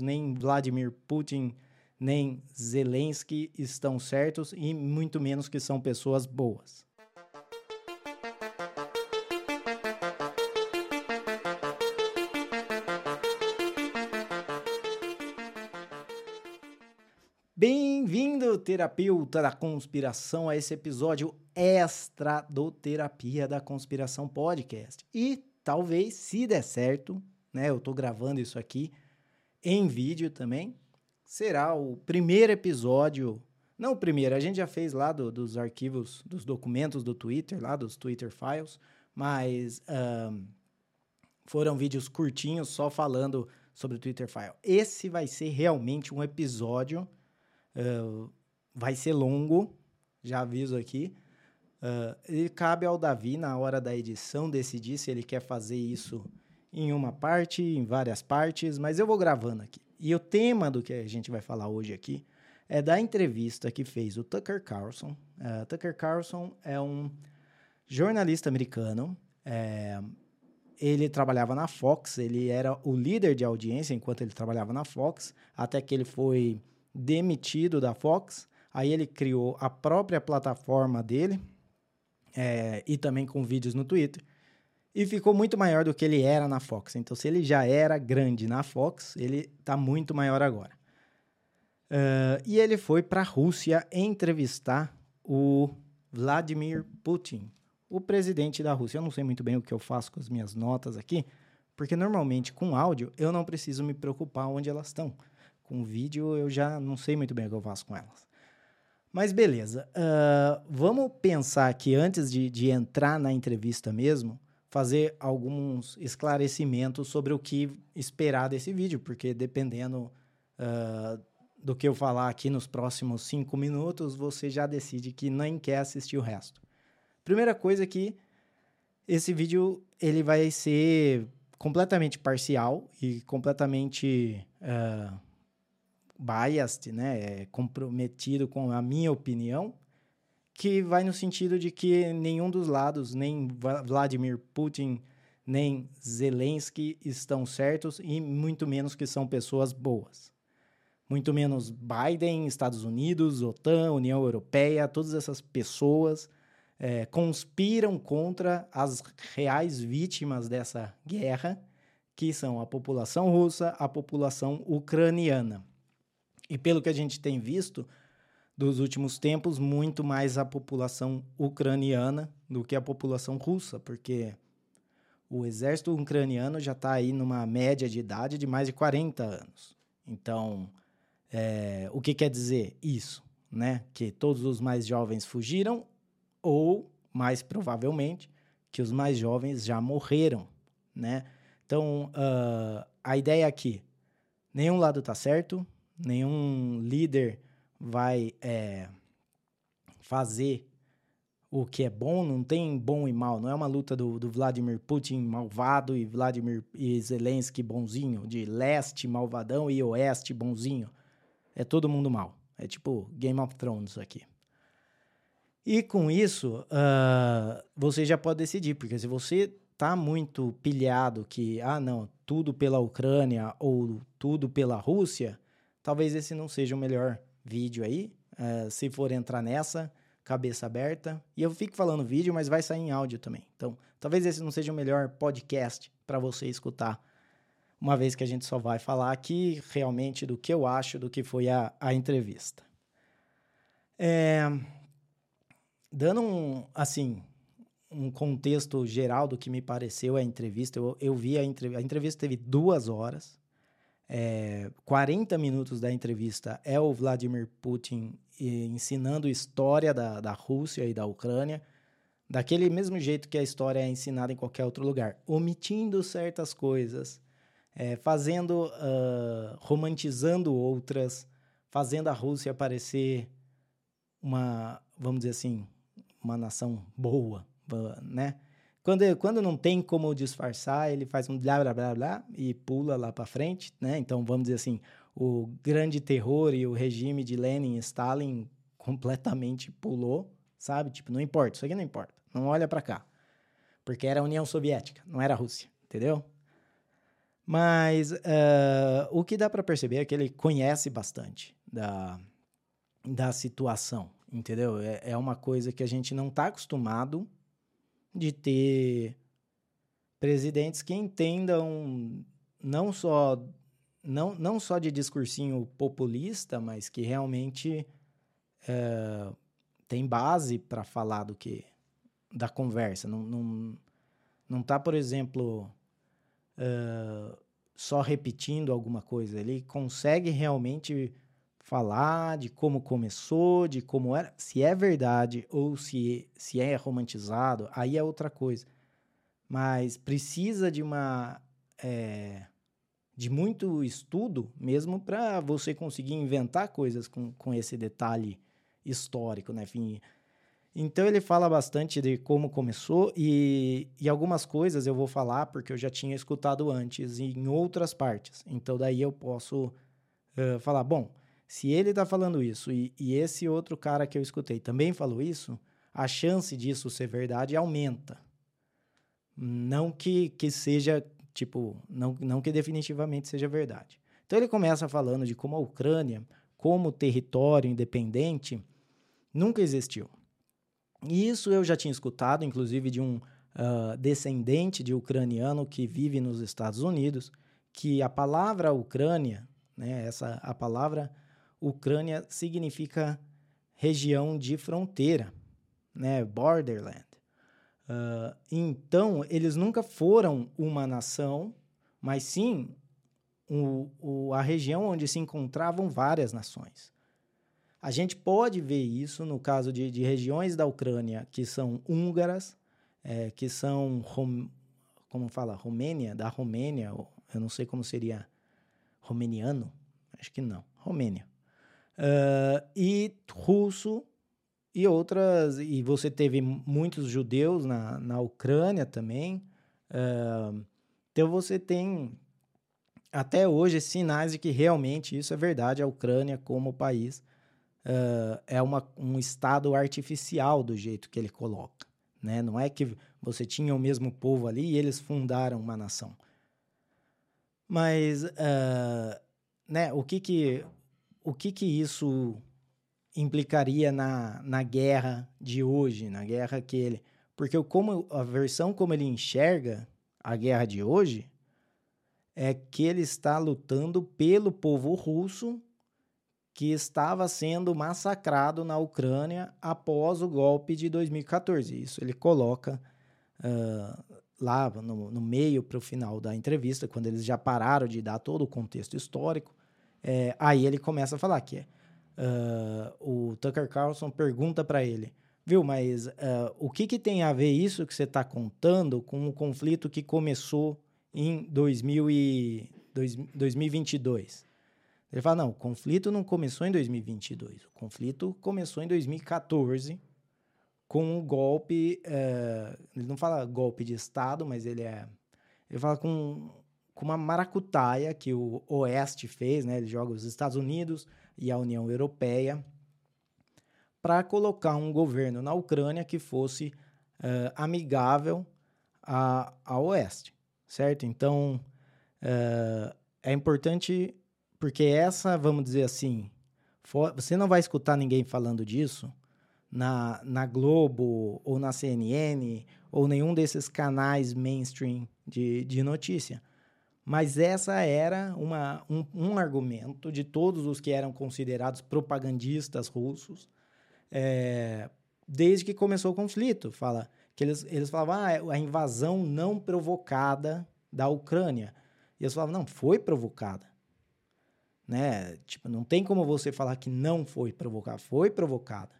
nem Vladimir Putin, nem Zelensky estão certos e muito menos que são pessoas boas. Bem-vindo, terapeuta da conspiração, a esse episódio extra do Terapia da Conspiração Podcast. E talvez, se der certo, né, eu tô gravando isso aqui em vídeo também, será o primeiro episódio. Não o primeiro, a gente já fez lá do, dos arquivos, dos documentos do Twitter, lá dos Twitter Files, mas um, foram vídeos curtinhos só falando sobre o Twitter File. Esse vai ser realmente um episódio Uh, vai ser longo, já aviso aqui. Uh, e cabe ao Davi, na hora da edição, decidir se ele quer fazer isso em uma parte, em várias partes, mas eu vou gravando aqui. E o tema do que a gente vai falar hoje aqui é da entrevista que fez o Tucker Carlson. Uh, Tucker Carlson é um jornalista americano. É, ele trabalhava na Fox, ele era o líder de audiência enquanto ele trabalhava na Fox, até que ele foi demitido da Fox. Aí ele criou a própria plataforma dele é, e também com vídeos no Twitter. E ficou muito maior do que ele era na Fox. Então, se ele já era grande na Fox, ele está muito maior agora. Uh, e ele foi para a Rússia entrevistar o Vladimir Putin, o presidente da Rússia. Eu não sei muito bem o que eu faço com as minhas notas aqui, porque normalmente com áudio eu não preciso me preocupar onde elas estão. Com vídeo eu já não sei muito bem o que eu faço com elas. Mas beleza. Uh, vamos pensar que antes de, de entrar na entrevista mesmo, fazer alguns esclarecimentos sobre o que esperar desse vídeo, porque dependendo uh, do que eu falar aqui nos próximos cinco minutos, você já decide que nem quer assistir o resto. Primeira coisa é que esse vídeo ele vai ser completamente parcial e completamente uh, biased, né, é comprometido com a minha opinião, que vai no sentido de que nenhum dos lados, nem Vladimir Putin, nem Zelensky estão certos e muito menos que são pessoas boas. Muito menos Biden, Estados Unidos, OTAN, União Europeia, todas essas pessoas é, conspiram contra as reais vítimas dessa guerra, que são a população russa, a população ucraniana. E pelo que a gente tem visto dos últimos tempos, muito mais a população ucraniana do que a população russa, porque o exército ucraniano já está aí numa média de idade de mais de 40 anos. Então, é, o que quer dizer isso? Né? Que todos os mais jovens fugiram ou, mais provavelmente, que os mais jovens já morreram, né? Então, uh, a ideia aqui, nenhum lado está certo, nenhum líder vai é, fazer o que é bom, não tem bom e mal. Não é uma luta do, do Vladimir Putin malvado e Vladimir e Zelensky bonzinho, de leste malvadão e oeste bonzinho. É todo mundo mal. É tipo Game of Thrones aqui. E com isso, uh, você já pode decidir, porque se você tá muito pilhado que, ah, não, tudo pela Ucrânia ou tudo pela Rússia, Talvez esse não seja o melhor vídeo aí, uh, se for entrar nessa, cabeça aberta. E eu fico falando vídeo, mas vai sair em áudio também. Então, talvez esse não seja o melhor podcast para você escutar, uma vez que a gente só vai falar aqui realmente do que eu acho do que foi a, a entrevista. É, dando um, assim, um contexto geral do que me pareceu a entrevista, eu, eu vi a entrevista, a entrevista teve duas horas, é, 40 minutos da entrevista é o Vladimir Putin ensinando história da, da Rússia e da Ucrânia, daquele mesmo jeito que a história é ensinada em qualquer outro lugar, omitindo certas coisas, é, fazendo, uh, romantizando outras, fazendo a Rússia parecer uma, vamos dizer assim, uma nação boa, né? Quando, quando não tem como disfarçar, ele faz um blá blá blá blá e pula lá para frente, né? Então vamos dizer assim, o grande terror e o regime de Lenin e Stalin completamente pulou, sabe? Tipo, não importa, isso aqui não importa. Não olha para cá. Porque era a União Soviética, não era a Rússia, entendeu? Mas uh, o que dá para perceber é que ele conhece bastante da, da situação, entendeu? É, é uma coisa que a gente não está acostumado de ter presidentes que entendam não só não, não só de discursinho populista, mas que realmente é, tem base para falar do que da conversa. Não, não, não tá, por exemplo, uh, só repetindo alguma coisa. Ele consegue realmente falar de como começou, de como era, se é verdade ou se, se é romantizado, aí é outra coisa. Mas precisa de uma. É, de muito estudo mesmo para você conseguir inventar coisas com, com esse detalhe histórico, né? Enfim, então ele fala bastante de como começou e, e algumas coisas eu vou falar porque eu já tinha escutado antes em outras partes. Então daí eu posso uh, falar, bom, se ele está falando isso e, e esse outro cara que eu escutei também falou isso, a chance disso ser verdade aumenta. Não que, que seja, tipo, não, não que definitivamente seja verdade. Então ele começa falando de como a Ucrânia, como território independente, nunca existiu. E isso eu já tinha escutado, inclusive de um uh, descendente de ucraniano que vive nos Estados Unidos, que a palavra Ucrânia, né, essa a palavra Ucrânia significa região de fronteira, né, borderland. Uh, então eles nunca foram uma nação, mas sim o, o, a região onde se encontravam várias nações. A gente pode ver isso no caso de, de regiões da Ucrânia que são húngaras, é, que são, rom, como fala, Romênia, da Romênia, eu não sei como seria romeniano, acho que não, Romênia. Uh, e russo e outras, e você teve muitos judeus na, na Ucrânia também. Uh, então você tem até hoje sinais de que realmente isso é verdade, a Ucrânia como país uh, é uma, um estado artificial do jeito que ele coloca. Né? Não é que você tinha o mesmo povo ali e eles fundaram uma nação. Mas uh, né, o, que, que, o que, que isso implicaria na, na guerra de hoje, na guerra que ele... Porque como, a versão como ele enxerga a guerra de hoje é que ele está lutando pelo povo russo que estava sendo massacrado na Ucrânia após o golpe de 2014. Isso ele coloca uh, lá no, no meio para o final da entrevista, quando eles já pararam de dar todo o contexto histórico. É, aí ele começa a falar que uh, o Tucker Carlson pergunta para ele, viu, mas uh, o que, que tem a ver isso que você está contando com o conflito que começou em 2000 e, dois, 2022? Ele fala: não, o conflito não começou em 2022, o conflito começou em 2014 com um golpe. É, ele não fala golpe de Estado, mas ele é. Ele fala com, com uma maracutaia que o Oeste fez, né? Ele joga os Estados Unidos e a União Europeia para colocar um governo na Ucrânia que fosse uh, amigável a, ao Oeste, certo? Então, uh, é importante porque essa, vamos dizer assim, você não vai escutar ninguém falando disso na, na Globo ou na CNN ou nenhum desses canais mainstream de, de notícia. Mas essa era uma, um, um argumento de todos os que eram considerados propagandistas russos é, desde que começou o conflito. Fala que eles, eles falavam ah, a invasão não provocada da Ucrânia. E eles falavam, não, foi provocada né? Tipo, não tem como você falar que não foi provocada, foi provocada.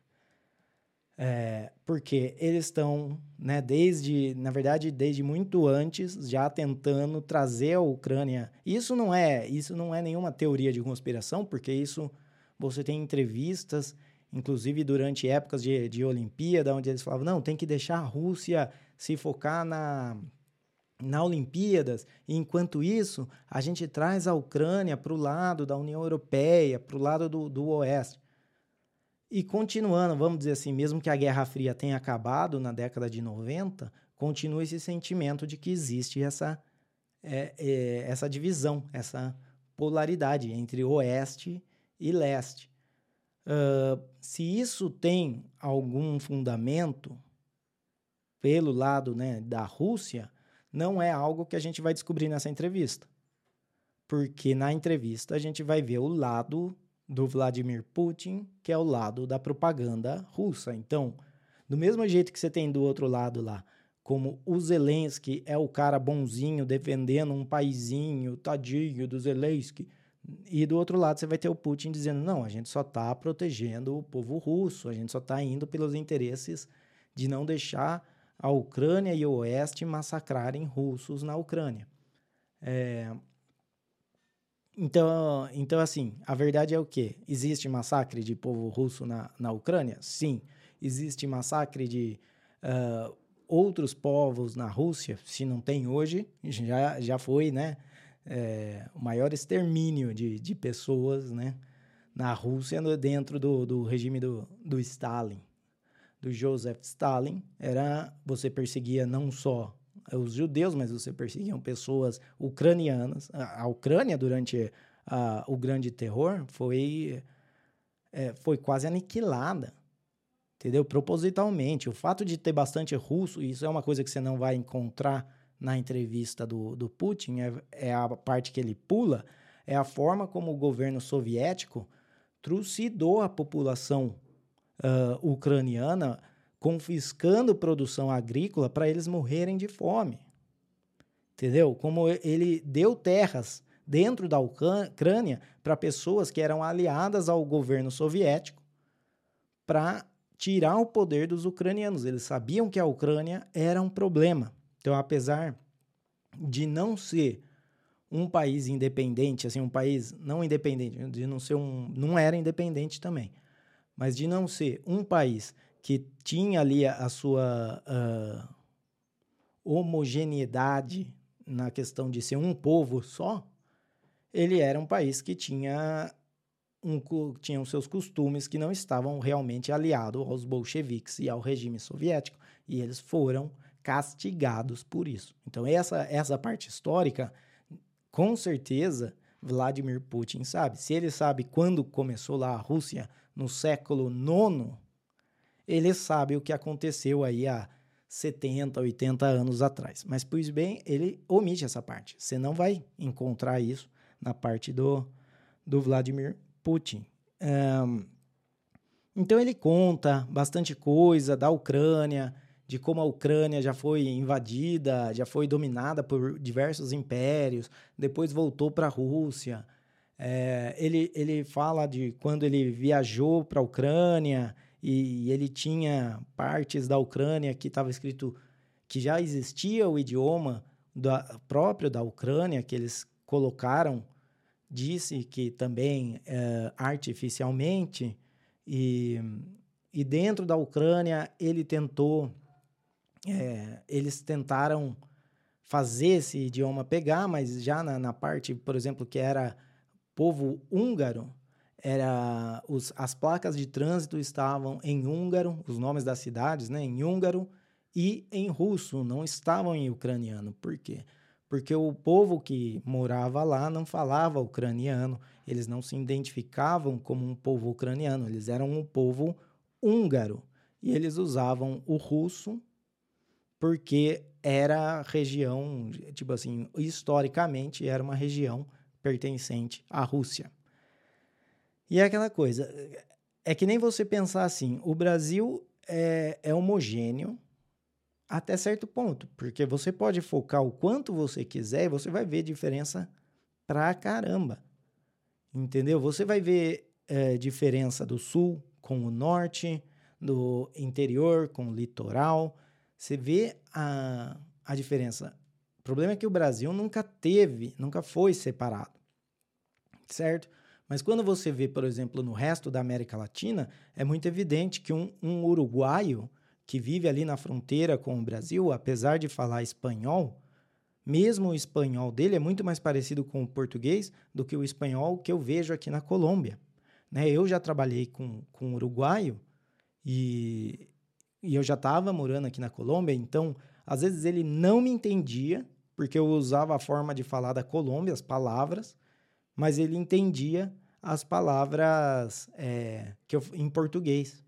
É, porque eles estão, né, desde, na verdade, desde muito antes, já tentando trazer a Ucrânia. Isso não é, isso não é nenhuma teoria de conspiração, porque isso você tem entrevistas, inclusive durante épocas de, de Olimpíada, onde eles falavam, não, tem que deixar a Rússia se focar na, na Olimpíadas, e enquanto isso, a gente traz a Ucrânia para o lado da União Europeia, para o lado do, do Oeste. E continuando, vamos dizer assim, mesmo que a Guerra Fria tenha acabado na década de 90, continua esse sentimento de que existe essa, é, é essa divisão, essa polaridade entre oeste e leste. Uh, se isso tem algum fundamento pelo lado né, da Rússia, não é algo que a gente vai descobrir nessa entrevista. Porque na entrevista a gente vai ver o lado do Vladimir Putin, que é o lado da propaganda russa. Então, do mesmo jeito que você tem do outro lado lá, como o Zelensky é o cara bonzinho defendendo um paizinho, tadinho do Zelensky, e do outro lado você vai ter o Putin dizendo: não, a gente só está protegendo o povo russo, a gente só está indo pelos interesses de não deixar a Ucrânia e o Oeste massacrarem russos na Ucrânia. É... Então, então, assim, a verdade é o quê? Existe massacre de povo russo na, na Ucrânia? Sim. Existe massacre de uh, outros povos na Rússia? Se não tem hoje, já, já foi, né? é, o maior extermínio de, de pessoas né, na Rússia dentro do, do regime do, do Stalin, do Joseph Stalin. Era você perseguia não só os judeus, mas você perseguia pessoas ucranianas. A, a Ucrânia, durante a, o Grande Terror, foi, é, foi quase aniquilada. Entendeu? Propositalmente. O fato de ter bastante russo, isso é uma coisa que você não vai encontrar na entrevista do, do Putin, é, é a parte que ele pula, é a forma como o governo soviético trucidou a população uh, ucraniana, confiscando produção agrícola para eles morrerem de fome. Entendeu? Como ele deu terras dentro da Ucrânia para pessoas que eram aliadas ao governo soviético para tirar o poder dos ucranianos. Eles sabiam que a Ucrânia era um problema. Então, apesar de não ser um país independente, assim, um país não independente, de não ser um, não era independente também, mas de não ser um país que tinha ali a, sua uh, homogeneidade na questão de ser um povo só, ele era um país que tinha um, tinham seus costumes que não estavam realmente aliados aos bolcheviques e ao regime soviético, e eles foram castigados por isso. Então, essa, essa parte histórica, com certeza, Vladimir Putin sabe. Se ele sabe quando começou lá a Rússia, no século IX, ele sabe o que aconteceu aí há 70, 80 anos atrás. Mas, pois bem, ele omite essa parte. Você não vai encontrar isso na parte do, do Vladimir Putin. Um, então, ele conta bastante coisa da Ucrânia, de como a Ucrânia já foi invadida, já foi dominada por diversos impérios, depois voltou para a Rússia. É, ele, ele fala de quando ele viajou para a Ucrânia e ele tinha partes da Ucrânia que estava escrito que já existia o idioma da, próprio da Ucrânia, que eles colocaram, disse que também é, artificialmente, e, e dentro da Ucrânia ele tentou é, eles tentaram fazer esse idioma pegar, mas já na, na, parte, por exemplo, que era povo húngaro, era os, as placas de trânsito estavam em húngaro, os nomes das cidades, né, em húngaro e em russo, não estavam em ucraniano. Por quê? Porque o povo que morava lá não falava ucraniano, eles não se identificavam como um povo ucraniano, eles eram um povo húngaro e eles usavam o russo porque era região, tipo assim, historicamente era uma região pertencente à Rússia. E é aquela coisa, é que nem você pensar assim, o Brasil é, é homogêneo até certo ponto, porque você pode focar o quanto você quiser e você vai ver diferença pra caramba, entendeu? Você vai ver é, diferença do sul com o norte, do interior com o litoral, você vê a, a diferença. O problema é que o Brasil nunca teve, nunca foi separado, certo? Mas quando você vê, por exemplo, no resto da América Latina, é muito evidente que um, um uruguaio que vive ali na fronteira com o Brasil, apesar de falar espanhol, mesmo o espanhol dele é muito mais parecido com o português do que o espanhol que eu vejo aqui na Colômbia. Né? Eu já trabalhei com, com uruguaio e e eu já estava morando aqui na Colômbia, então às vezes ele não me entendia porque eu usava a forma de falar da Colômbia, as palavras, mas ele entendia as palavras é, que eu, em português.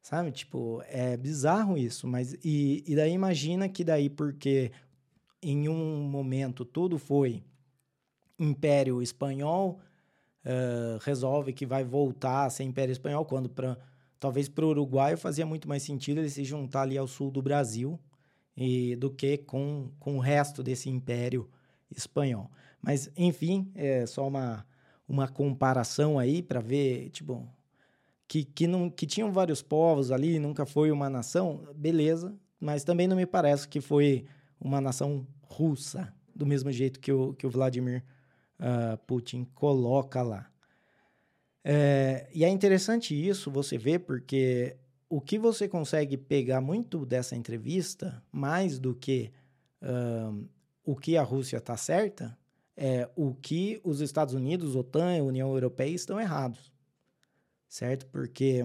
Sabe? Tipo, é bizarro isso, mas. E, e daí imagina que daí, porque em um momento tudo foi Império Espanhol, uh, resolve que vai voltar a ser Império Espanhol, quando para talvez para o Uruguai fazia muito mais sentido ele se juntar ali ao sul do Brasil e, do que com, com o resto desse Império Espanhol. Mas, enfim, é só uma, uma comparação aí para ver, tipo, que, que, não, que tinham vários povos ali, nunca foi uma nação, beleza, mas também não me parece que foi uma nação russa, do mesmo jeito que o, que o Vladimir uh, Putin coloca lá. É, e é interessante isso você ver, porque o que você consegue pegar muito dessa entrevista, mais do que uh, o que a Rússia está certa, é o que os Estados Unidos, OTAN e União Europeia estão errados. Certo? Porque,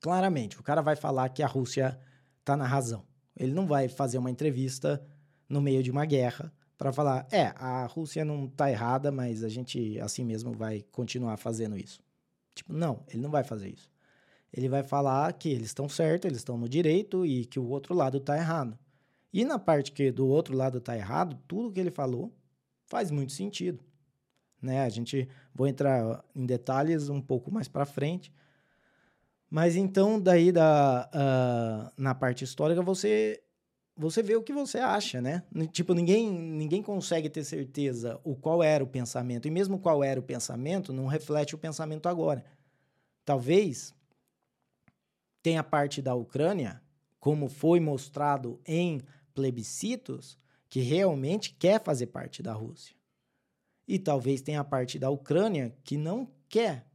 claramente, o cara vai falar que a Rússia está na razão. Ele não vai fazer uma entrevista no meio de uma guerra para falar, é, a Rússia não está errada, mas a gente assim mesmo vai continuar fazendo isso. Tipo, não, ele não vai fazer isso. Ele vai falar que eles estão certos, eles estão no direito e que o outro lado está errado. E na parte que do outro lado está errado, tudo que ele falou faz muito sentido. Né? A gente vou entrar em detalhes um pouco mais para frente. Mas então, daí da, uh, na parte histórica, você você vê o que você acha, né? Tipo, ninguém, ninguém consegue ter certeza o qual era o pensamento. E mesmo qual era o pensamento, não reflete o pensamento agora. Talvez tenha parte da Ucrânia, como foi mostrado em plebiscitos, que realmente quer fazer parte da Rússia. E talvez tenha parte da Ucrânia que não quer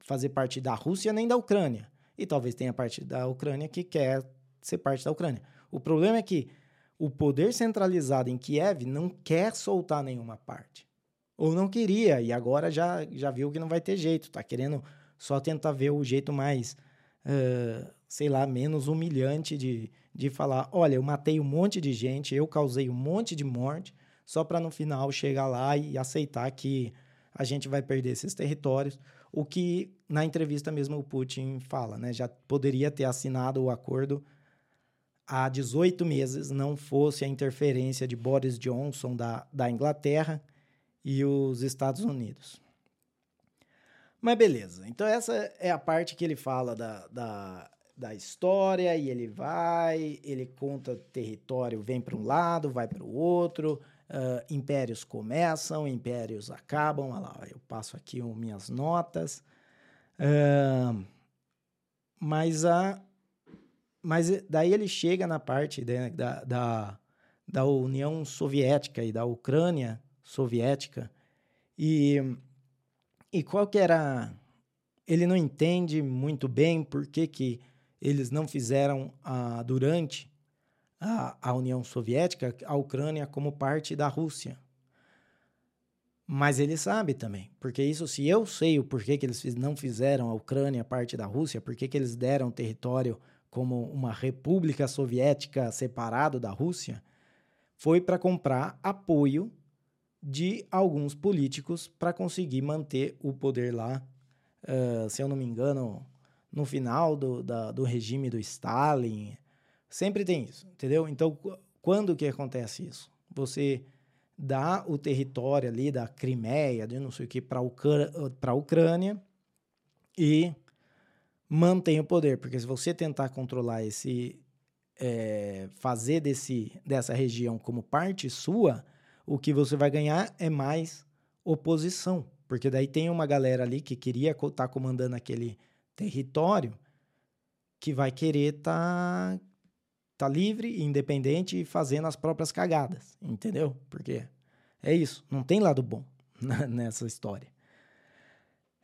fazer parte da Rússia nem da Ucrânia. E talvez tenha parte da Ucrânia que quer ser parte da Ucrânia. O problema é que o poder centralizado em Kiev não quer soltar nenhuma parte. Ou não queria, e agora já, já viu que não vai ter jeito. Está querendo só tentar ver o jeito mais, uh, sei lá, menos humilhante de, de falar: olha, eu matei um monte de gente, eu causei um monte de morte, só para no final chegar lá e aceitar que a gente vai perder esses territórios. O que na entrevista mesmo o Putin fala, né? Já poderia ter assinado o acordo há 18 meses não fosse a interferência de Boris Johnson da, da Inglaterra e os Estados Unidos. Mas beleza, então essa é a parte que ele fala da, da, da história e ele vai, ele conta território, vem para um lado, vai para o outro, uh, impérios começam, impérios acabam. Olha lá, eu passo aqui minhas notas. Uh, mas a, mas daí ele chega na parte né, da, da, da União Soviética e da Ucrânia soviética e, e qual que era... Ele não entende muito bem por que, que eles não fizeram ah, durante a, a União Soviética a Ucrânia como parte da Rússia. Mas ele sabe também, porque isso, se eu sei o porquê que eles não fizeram a Ucrânia parte da Rússia, por que eles deram território como uma república soviética separado da Rússia, foi para comprar apoio de alguns políticos para conseguir manter o poder lá, uh, se eu não me engano, no final do, da, do regime do Stalin. Sempre tem isso, entendeu? Então, quando que acontece isso? Você dá o território ali da Crimeia, de não sei o que, para a Ucrânia e mantém o poder, porque se você tentar controlar esse, é, fazer desse, dessa região como parte sua, o que você vai ganhar é mais oposição, porque daí tem uma galera ali que queria estar tá comandando aquele território que vai querer estar tá, tá livre, independente e fazendo as próprias cagadas, entendeu? Porque é isso, não tem lado bom nessa história.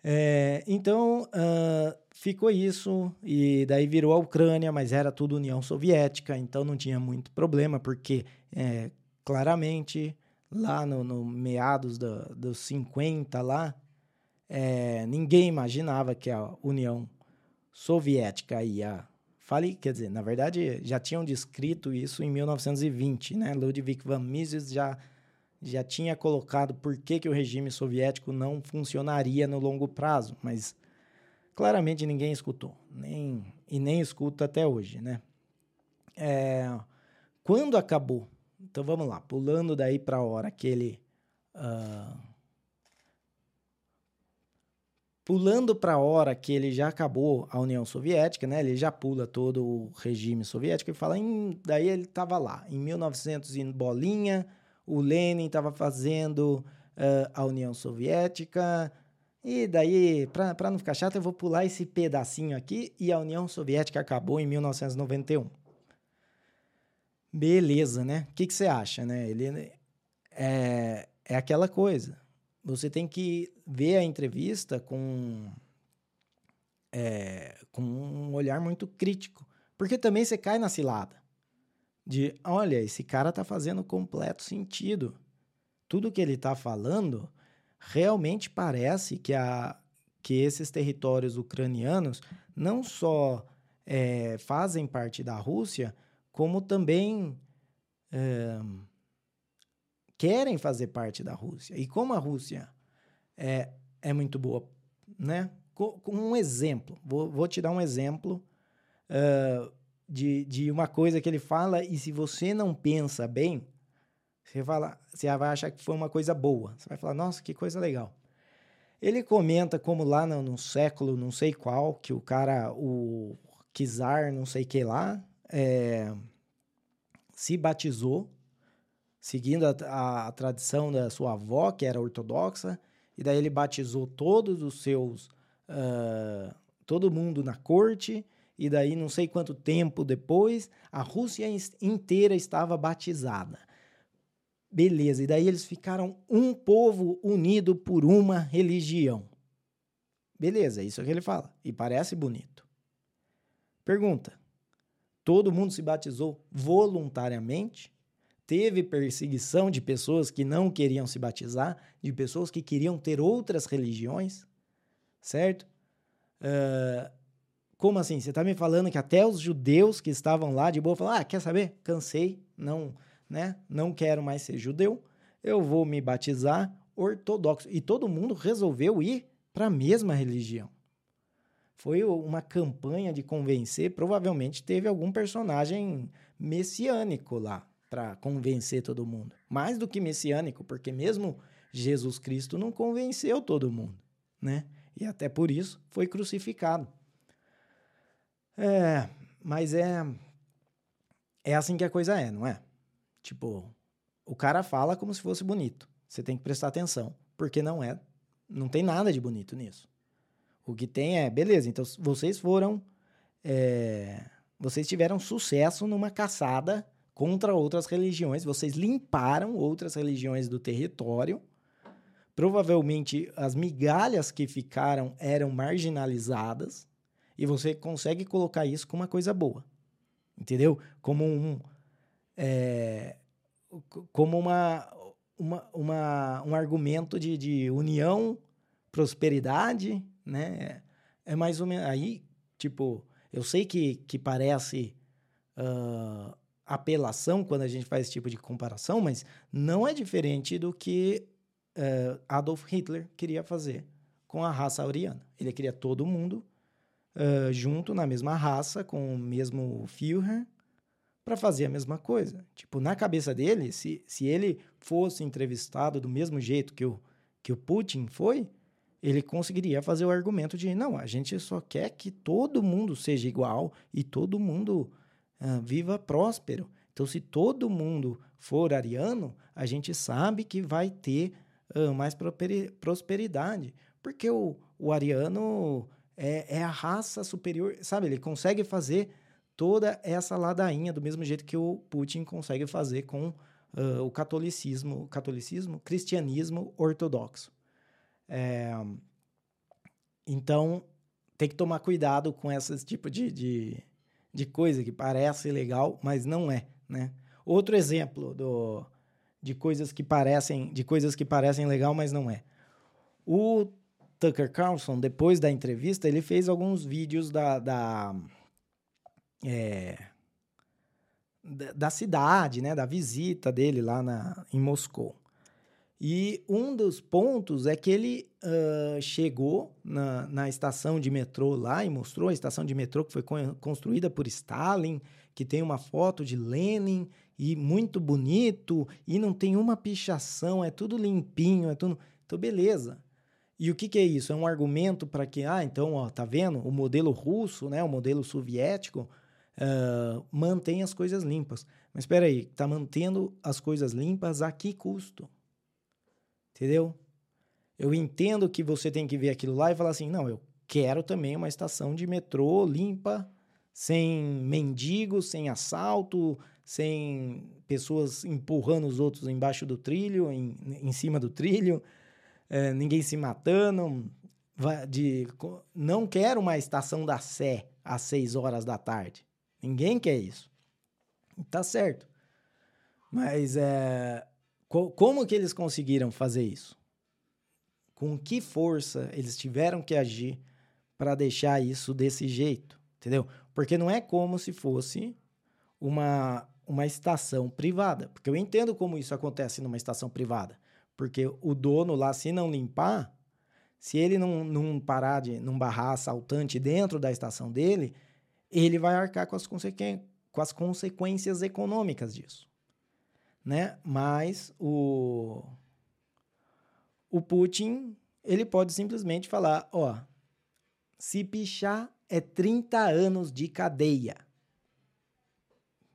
É, então, uh, ficou isso, e daí virou a Ucrânia, mas era tudo União Soviética, então não tinha muito problema, porque é, claramente lá no, no meados do, dos 50 lá, é, ninguém imaginava que a União Soviética ia fale, quer dizer, na verdade já tinham descrito isso em 1920, né? Ludwig van Mises já já tinha colocado por que, que o regime soviético não funcionaria no longo prazo, mas claramente ninguém escutou, nem e nem escuta até hoje, né? É, quando acabou? Então vamos lá, pulando daí para a hora que ele uh, pulando para a hora que ele já acabou a União Soviética, né? Ele já pula todo o regime soviético e fala, em, daí ele estava lá, em 1900 em bolinha, o Lenin estava fazendo uh, a União Soviética, e daí, para não ficar chato, eu vou pular esse pedacinho aqui, e a União Soviética acabou em 1991. Beleza, né? O que, que você acha, né? Ele é, é aquela coisa você tem que ver a entrevista com, é, com um olhar muito crítico. Porque também você cai na cilada de, olha, esse cara tá fazendo completo sentido. Tudo que ele tá falando realmente parece que, a, que esses territórios ucranianos não só é, fazem parte da Rússia, como também é, querem fazer parte da Rússia. E como a Rússia é, é muito boa, né? Com, com um exemplo, vou, vou te dar um exemplo uh, de, de uma coisa que ele fala, e se você não pensa bem, você, fala, você vai achar que foi uma coisa boa. Você vai falar, nossa, que coisa legal. Ele comenta como lá no, no século não sei qual, que o cara, o Kizar não sei que lá, é, se batizou seguindo a, a, a, tradição da sua avó, que era ortodoxa, e daí ele batizou todos os seus. Uh, todo mundo na corte, e daí não sei quanto tempo depois, a Rússia inteira estava batizada. Beleza, e daí eles ficaram um povo unido por uma religião. Beleza, isso é o que ele fala, e parece bonito. Pergunta: todo mundo se batizou voluntariamente? Teve perseguição de pessoas que não queriam se batizar, de pessoas que queriam ter outras religiões, certo? Uh, como assim? Você está me falando que até os judeus que estavam lá de boa falaram: ah, quer saber? Cansei, não, né? Não quero mais ser judeu, eu vou me batizar ortodoxo. E todo mundo resolveu ir para a mesma religião. Foi uma campanha de convencer, provavelmente teve algum personagem messiânico lá, para convencer todo mundo. Mais do que messiânico, porque mesmo Jesus Cristo não convenceu todo mundo, né? E até por isso foi crucificado. É, mas é é assim que a coisa é, não é? Tipo, o cara fala como se fosse bonito. Você tem que prestar atenção, porque não é, não tem nada de bonito nisso. O que tem é, beleza, então vocês foram, é, vocês tiveram sucesso numa caçada contra outras religiões, vocês limparam outras religiões do território. Provavelmente as migalhas que ficaram eram marginalizadas e você consegue colocar isso como uma coisa boa, entendeu? Como um é, como uma, uma, uma, um argumento de, de união, prosperidade, né? É mais ou menos aí, tipo, eu sei que, que parece uh, apelação quando a gente faz esse tipo de comparação, mas não é diferente do que uh, Adolf Hitler queria fazer com a raça ariana. Ele queria todo mundo uh, junto na mesma raça, com o mesmo Führer, para fazer a mesma coisa. Tipo, na cabeça dele, se, se ele fosse entrevistado do mesmo jeito que o, que o Putin foi, ele conseguiria fazer o argumento de não, a gente só quer que todo mundo seja igual e todo mundo uh, viva próspero. Então, se todo mundo for ariano, a gente sabe que vai ter uh, mais prosperidade, porque o, o ariano é, é a raça superior, sabe? Ele consegue fazer toda essa ladainha do mesmo jeito que o Putin consegue fazer com uh, o catolicismo, catolicismo, cristianismo ortodoxo. É, então tem que tomar cuidado com esse tipo de, de, de coisa que parece legal, mas não é, né? Outro exemplo do, de coisas que parecem de coisas que parecem legal, mas não é. O Tucker Carlson, depois da entrevista, ele fez alguns vídeos da, da é, da cidade, né, da visita dele lá na, em Moscou. E um dos pontos é que ele uh, chegou na, na estação de metrô lá e mostrou a estação de metrô que foi construída por Stalin, que tem uma foto de Lenin e muito bonito e não tem uma pichação, é tudo limpinho, é tudo. Então, beleza. E o que, que é isso? É um argumento para que, ah, então, ó, tá vendo? O modelo russo, né, o modelo soviético, uh, mantém as coisas limpas. Mas espera aí, tá mantendo as coisas limpas a que custo? Entendeu? Eu entendo que você tem que ver aquilo lá e falar assim, não, eu quero também uma estação de metrô limpa, sem mendigos, sem assalto, sem pessoas empurrando os outros embaixo do trilho, em, em cima do trilho, é, ninguém se matando. De, não quero uma estação da Sé às seis horas da tarde. Ninguém quer isso. Tá certo. Mas é, co como que eles conseguiram fazer isso? Com que força eles tiveram que agir para deixar isso desse jeito? Entendeu? Porque não é como se fosse uma, uma estação privada. Porque eu entendo como isso acontece numa estação privada. Porque o dono lá, se não limpar, se ele não, não parar de não barrar assaltante dentro da estação dele, ele vai arcar com as, com as consequências econômicas disso. Né? Mas o, o Putin, ele pode simplesmente falar, ó, se pichar é 30 anos de cadeia.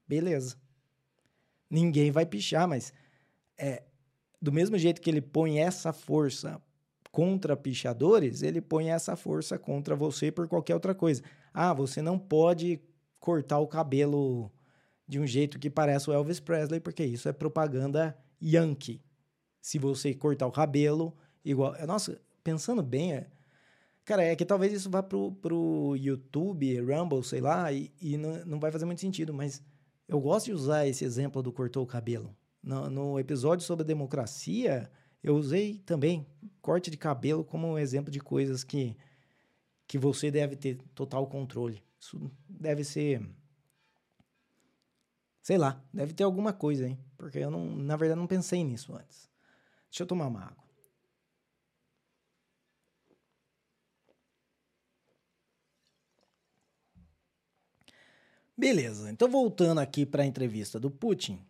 Beleza. Ninguém vai pichar, mas é do mesmo jeito que ele põe essa força contra pichadores, ele põe essa força contra você por qualquer outra coisa. Ah, você não pode cortar o cabelo de um jeito que parece o Elvis Presley, porque isso é propaganda yankee. Se você cortar o cabelo igual, nossa, pensando bem, é, Cara, é que talvez isso vá pro, pro YouTube, Rumble, sei lá, e, e não, não vai fazer muito sentido, mas eu gosto de usar esse exemplo do cortou o cabelo. No, no episódio sobre a democracia, eu usei também corte de cabelo como um exemplo de coisas que, que você deve ter total controle. Isso deve ser. Sei lá, deve ter alguma coisa, hein? Porque eu, não, na verdade, não pensei nisso antes. Deixa eu tomar uma água. Beleza, então voltando aqui para a entrevista do Putin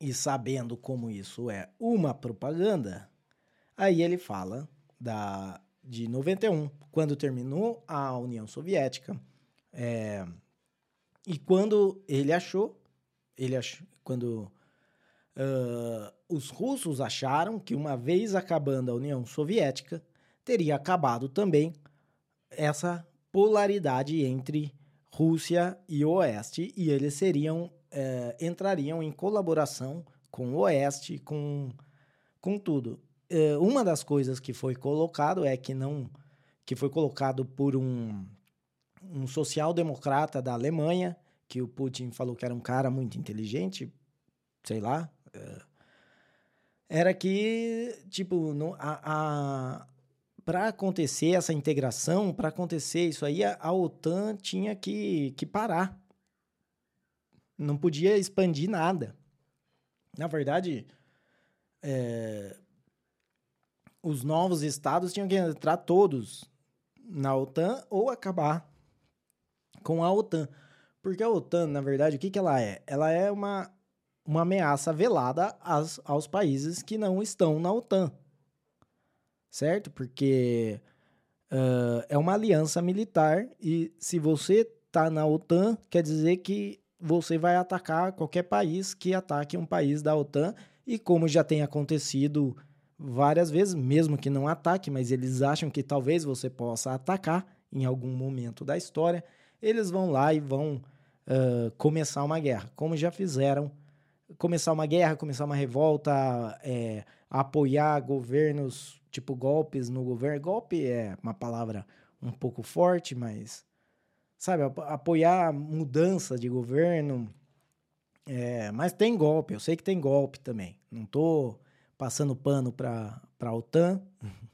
e sabendo como isso é uma propaganda, aí ele fala da de 91, quando terminou a União Soviética, é, e quando ele achou, ele achou, quando uh, os russos acharam que uma vez acabando a União Soviética, teria acabado também essa polaridade entre Rússia e Oeste, e eles seriam é, entrariam em colaboração com o Oeste, com, com tudo. É, uma das coisas que foi colocado é que não que foi colocado por um, um social-democrata da Alemanha, que o Putin falou que era um cara muito inteligente, sei lá, é, era que, tipo, no, a, a, para acontecer essa integração, para acontecer isso aí, a, a OTAN tinha que, que parar. Não podia expandir nada. Na verdade, é, os novos estados tinham que entrar todos na OTAN ou acabar com a OTAN. Porque a OTAN, na verdade, o que, que ela é? Ela é uma, uma ameaça velada aos, aos países que não estão na OTAN certo? Porque uh, é uma aliança militar e se você está na OTAN, quer dizer que você vai atacar qualquer país que ataque um país da OTAN e como já tem acontecido várias vezes, mesmo que não ataque, mas eles acham que talvez você possa atacar em algum momento da história, eles vão lá e vão uh, começar uma guerra, como já fizeram começar uma guerra, começar uma revolta, é, apoiar governos tipo golpes no governo. Golpe é uma palavra um pouco forte, mas sabe, apoiar mudança de governo. É, mas tem golpe, eu sei que tem golpe também. Não tô passando pano para a OTAN.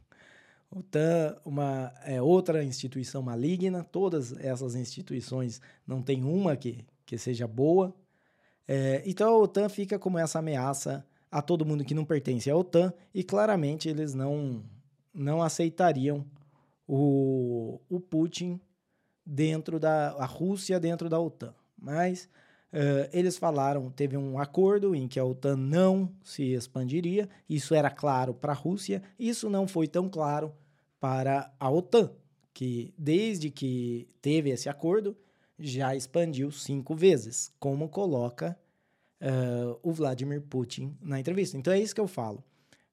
OTAN, uma é outra instituição maligna. Todas essas instituições não tem uma que, que seja boa. É, então a OTAN fica como essa ameaça a todo mundo que não pertence à OTAN e claramente eles não, não aceitariam o, o Putin dentro da a Rússia dentro da OTAN. Mas Uh, eles falaram, teve um acordo em que a OTAN não se expandiria, isso era claro para a Rússia, isso não foi tão claro para a OTAN, que desde que teve esse acordo já expandiu cinco vezes, como coloca uh, o Vladimir Putin na entrevista. Então é isso que eu falo.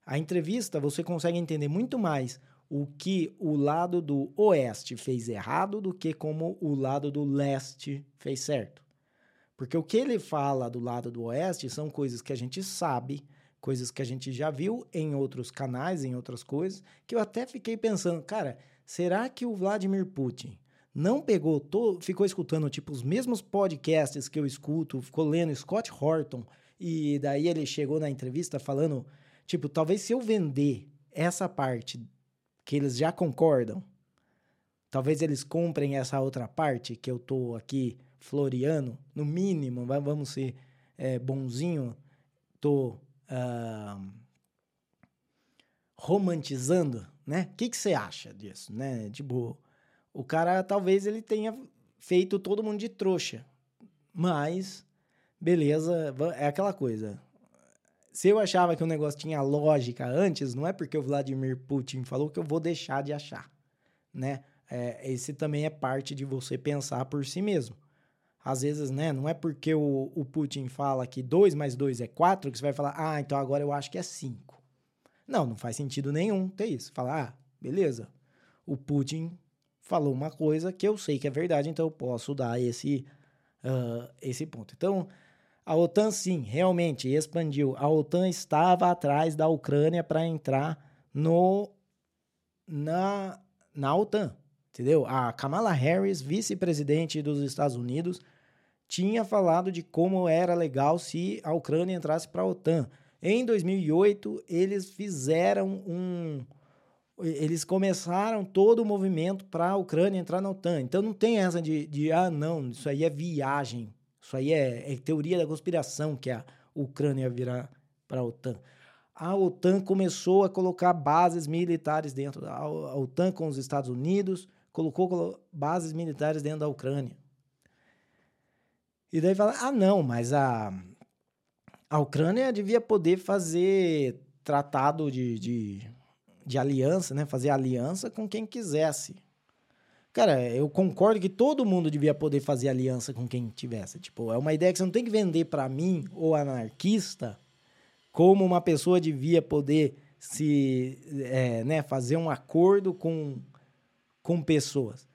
A entrevista você consegue entender muito mais o que o lado do oeste fez errado do que como o lado do leste fez certo. Porque o que ele fala do lado do oeste são coisas que a gente sabe, coisas que a gente já viu em outros canais, em outras coisas, que eu até fiquei pensando, cara, será que o Vladimir Putin não pegou, ficou escutando tipo os mesmos podcasts que eu escuto, ficou lendo Scott Horton e daí ele chegou na entrevista falando, tipo, talvez se eu vender essa parte que eles já concordam, talvez eles comprem essa outra parte que eu tô aqui Floriano, no mínimo, vamos ser é, bonzinho, tô uh, romantizando, né? O que, que você acha disso, né? Tipo, o cara talvez ele tenha feito todo mundo de trouxa, mas beleza, é aquela coisa. Se eu achava que o negócio tinha lógica antes, não é porque o Vladimir Putin falou que eu vou deixar de achar, né? É, esse também é parte de você pensar por si mesmo. Às vezes, né, não é porque o, o Putin fala que 2 mais 2 é 4 que você vai falar, ah, então agora eu acho que é 5. Não, não faz sentido nenhum ter isso. Falar, ah, beleza, o Putin falou uma coisa que eu sei que é verdade, então eu posso dar esse, uh, esse ponto. Então, a OTAN, sim, realmente expandiu. A OTAN estava atrás da Ucrânia para entrar no, na, na OTAN, entendeu? A Kamala Harris, vice-presidente dos Estados Unidos, tinha falado de como era legal se a Ucrânia entrasse para a OTAN. Em 2008, eles fizeram um. Eles começaram todo o movimento para a Ucrânia entrar na OTAN. Então não tem essa de, de ah, não, isso aí é viagem. Isso aí é, é teoria da conspiração que a Ucrânia virá para a OTAN. A OTAN começou a colocar bases militares dentro. A OTAN com os Estados Unidos colocou bases militares dentro da Ucrânia. E daí fala: ah, não, mas a, a Ucrânia devia poder fazer tratado de, de, de aliança, né? Fazer aliança com quem quisesse. Cara, eu concordo que todo mundo devia poder fazer aliança com quem tivesse. Tipo, é uma ideia que você não tem que vender para mim, ou anarquista, como uma pessoa devia poder se é, né, fazer um acordo com, com pessoas.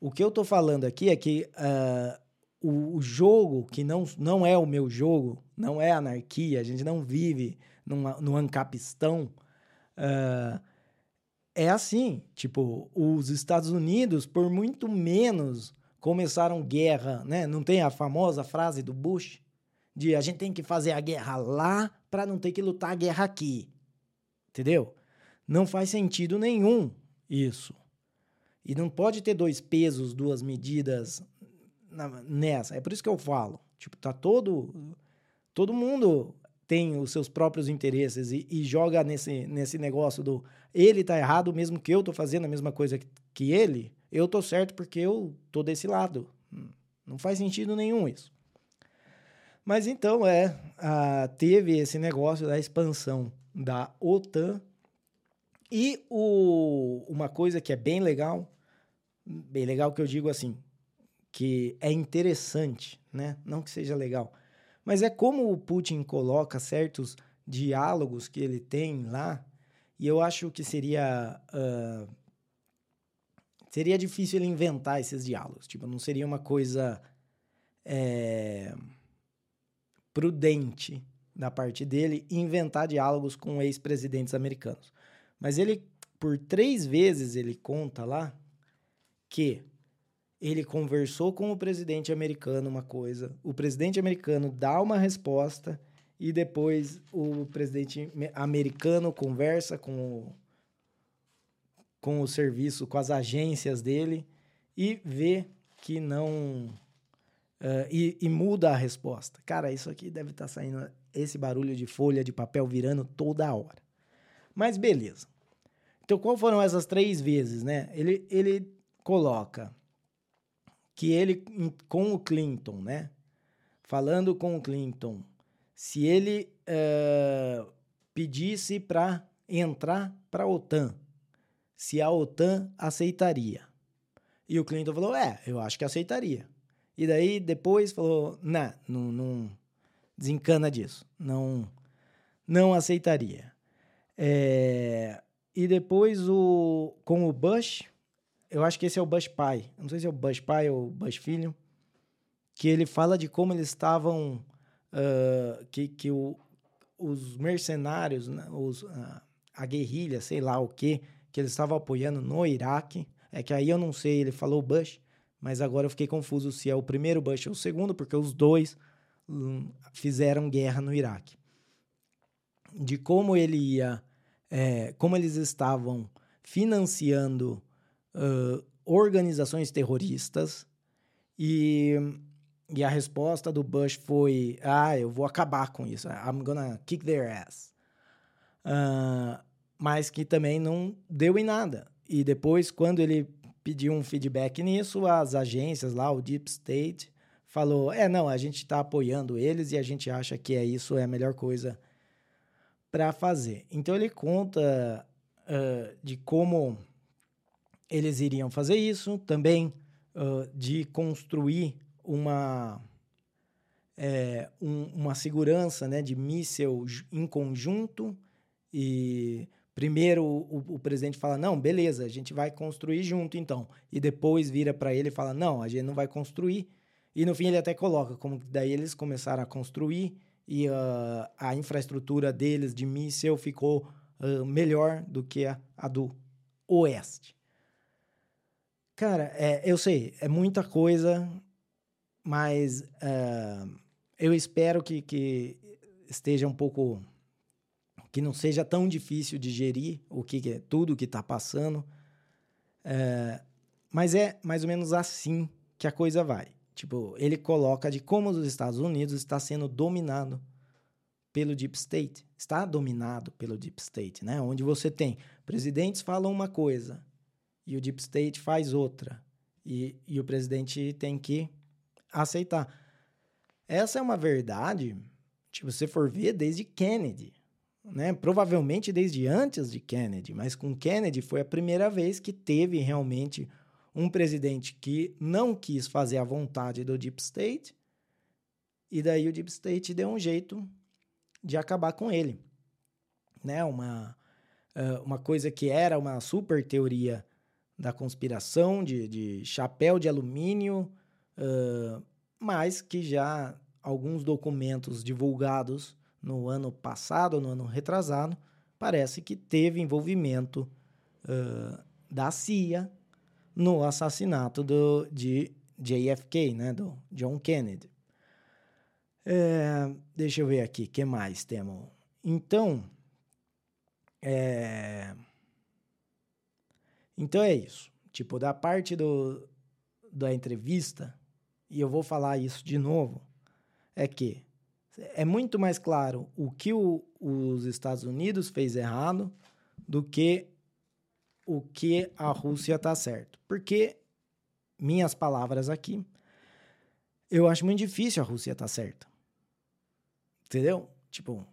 O que eu tô falando aqui é que uh, o, o, jogo, que não, não é o meu jogo, não é anarquia, a gente não vive numa, num ancapistão, uh, é assim. Tipo, os Estados Unidos, por muito menos, começaram guerra, né? Não tem a famosa frase do Bush de a gente tem que fazer a guerra lá para não ter que lutar a guerra aqui. Entendeu? Não faz sentido nenhum isso. E não pode ter dois pesos, duas medidas na, nessa. É por isso que eu falo. Tipo, tá todo. Todo mundo tem os seus próprios interesses e, e, joga nesse, nesse negócio do ele tá errado, mesmo que eu tô fazendo a mesma coisa que, que ele, eu tô certo porque eu tô desse lado. Não faz sentido nenhum isso. Mas então, é, a, teve esse negócio da expansão da OTAN. E o, uma coisa que é bem legal, bem legal que eu digo assim, que é interessante, né? Não que seja legal, mas é como o Putin coloca certos diálogos que ele tem lá, e eu acho que seria uh, seria difícil ele inventar esses diálogos, tipo, não seria uma coisa é, prudente da parte dele inventar diálogos com ex-presidentes americanos. Mas ele, por três vezes, ele conta lá que ele conversou com o presidente americano uma coisa, o presidente americano dá uma resposta e depois o presidente americano conversa com o, com o serviço, com as agências dele e vê que não. Uh, e, e, muda a resposta. Cara, isso aqui deve estar tá saindo esse barulho de folha de papel virando toda hora. Mas beleza. Então, qual foram essas três vezes, né? Ele, ele coloca que ele, com o Clinton, né? Falando com o Clinton, se ele uh, pedisse para entrar para a OTAN, se a OTAN aceitaria. E o Clinton falou: É, eu acho que aceitaria. E daí depois falou: Não, não, não desencana disso. Não, não aceitaria. É, e depois o, com o Bush, eu acho que esse é o Bush pai. Não sei se é o Bush pai ou o Bush filho. Que ele fala de como eles estavam. Uh, que que o, os mercenários, né, os, uh, a guerrilha, sei lá o que, que eles estavam apoiando no Iraque. É que aí eu não sei, ele falou Bush, mas agora eu fiquei confuso se é o primeiro Bush ou o segundo, porque os dois hum, fizeram guerra no Iraque. De como ele ia, é, como eles estavam financiando uh, organizações terroristas e, e a resposta do Bush foi: ah, eu vou acabar com isso, I'm gonna kick their ass. Uh, mas que também não deu em nada. E depois, quando ele pediu um feedback nisso, as agências lá, o Deep State, falou: é, não, a gente está apoiando eles e a gente acha que é isso é a melhor coisa para fazer. Então ele conta uh, de como eles iriam fazer isso, também uh, de construir uma é, um, uma segurança né, de míssel em conjunto e Primeiro o, o, presidente fala: não, beleza, a gente vai construir junto então. E depois vira para ele e fala: não, a gente não vai construir. E no fim ele até coloca como daí eles começaram a construir e uh, a infraestrutura deles de míssil ficou uh, melhor do que a, a, do oeste. Cara, é, eu sei, é muita coisa, mas uh, eu espero que, que esteja um pouco que não seja tão difícil digerir o que, é tudo que está passando. É, mas é mais ou menos assim que a coisa vai. Tipo, ele coloca de como os Estados Unidos está sendo dominado pelo Deep State. Está dominado pelo Deep State, né? Onde você tem presidentes falam uma coisa e o Deep State faz outra. E, e o presidente tem que aceitar. Essa é uma verdade, se você for ver, desde Kennedy né? Provavelmente desde antes de Kennedy, mas com Kennedy foi a primeira vez que teve realmente um presidente que não quis fazer a vontade do Deep State, e daí o Deep State deu um jeito de acabar com ele. Né? Uma, uma coisa que era uma super teoria da conspiração, de, de chapéu de alumínio, uh, mas que já alguns documentos divulgados no ano passado, no ano retrasado, parece que teve envolvimento uh, da CIA no assassinato do, de JFK, né, do John Kennedy. É, deixa eu ver aqui, que mais temos? Então, é, então é isso. Tipo, da parte do, da entrevista, e eu vou falar isso de novo, é que é muito mais claro o que o, os Estados Unidos fez errado do que o que a Rússia está certo. Porque, minhas palavras aqui, eu acho muito difícil a Rússia estar tá certa. Entendeu? Tipo,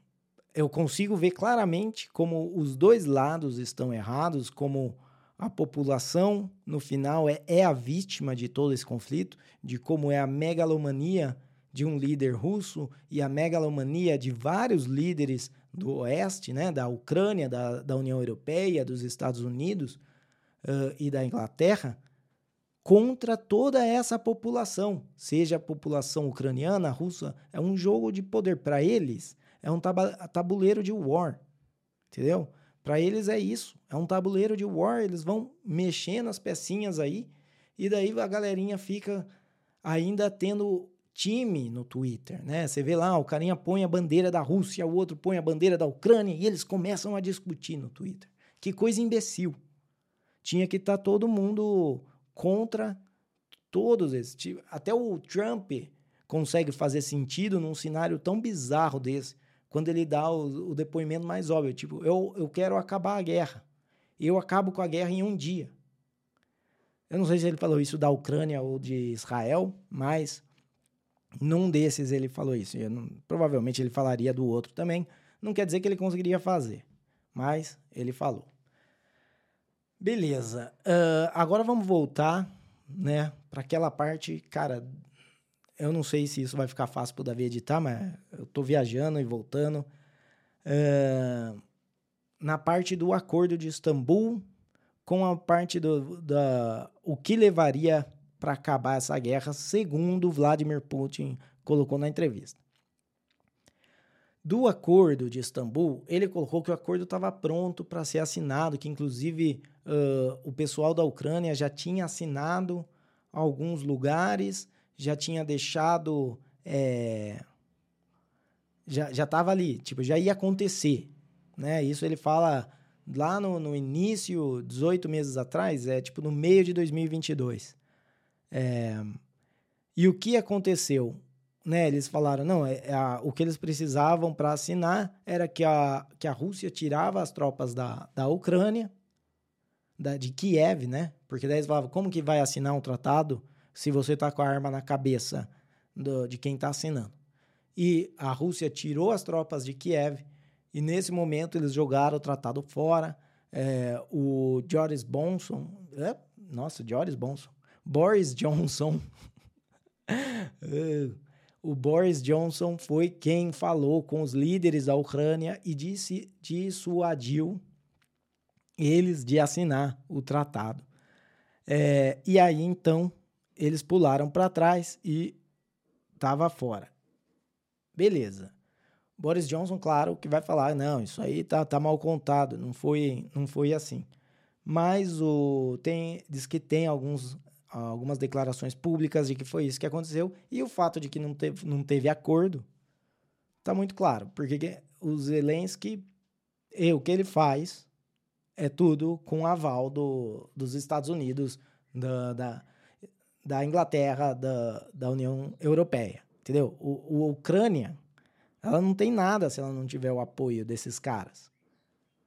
eu consigo ver claramente como os dois lados estão errados, como a população, no final, é, é a vítima de todo esse conflito, de como é a megalomania de um líder russo e a megalomania de vários líderes do Oeste, né, da Ucrânia, da, da União Europeia, dos Estados Unidos uh, e da Inglaterra, contra toda essa população, seja a população ucraniana, russa, é um jogo de poder para eles, é um tabuleiro de war, entendeu? Para eles é isso, é um tabuleiro de war, eles vão mexendo as pecinhas aí e daí a galerinha fica ainda tendo time no Twitter, né? Você vê lá, o carinha põe a bandeira da Rússia, o outro põe a bandeira da Ucrânia e eles começam a discutir no Twitter. Que coisa imbecil. tinha que estar tá todo mundo contra todos esses. Até o Trump consegue fazer sentido num cenário tão bizarro desse, quando ele dá o, o depoimento mais óbvio, tipo, eu, eu quero acabar a guerra. Eu acabo com a guerra em um dia. Eu não sei se ele falou isso da Ucrânia ou de Israel, mas num desses ele falou isso. Não, provavelmente ele falaria do outro também. Não quer dizer que ele conseguiria fazer, mas ele falou. Beleza. Uh, agora vamos voltar, né, para aquela parte, cara. Eu não sei se isso vai ficar fácil pro Davi editar, mas eu tô viajando e voltando. Na parte do acordo de Istambul, com a parte do da, o que levaria para acabar essa guerra, segundo Vladimir Putin colocou na entrevista. Do acordo de Istambul, ele colocou que o acordo estava pronto para ser assinado, que inclusive uh, o pessoal da Ucrânia já tinha assinado alguns lugares, já tinha deixado. É, já estava ali, tipo, já ia acontecer. Né? Isso ele fala lá no, no início, 18 meses atrás, é tipo no meio de 2022. É, e o que aconteceu? Né, eles falaram, não, é, é a, o que eles precisavam para assinar era que a, que a Rússia tirava as tropas da, da Ucrânia, da, de Kiev, né? Porque daí eles falavam, como que vai assinar um tratado se você está com a arma na cabeça do, de quem está assinando? E a Rússia tirou as tropas de Kiev e nesse momento eles jogaram o tratado fora. É, o Joris Bonson, é, nossa, Joris Bonson, Boris Johnson. o Boris Johnson foi quem falou com os líderes da Ucrânia e disse, dissuadiu eles de assinar o tratado. É, e aí então eles pularam para trás e estava fora. Beleza. Boris Johnson, claro, que vai falar, não, isso aí tá, tá mal contado, não foi, não foi assim. Mas o tem diz que tem alguns algumas declarações públicas de que foi isso que aconteceu e o fato de que não teve, não teve acordo está muito claro, porque o Zelensky, e o que ele faz é tudo com aval do, dos Estados Unidos, da, da, da Inglaterra, da, da União Europeia, entendeu? O, o Ucrânia, ela não tem nada se ela não tiver o apoio desses caras,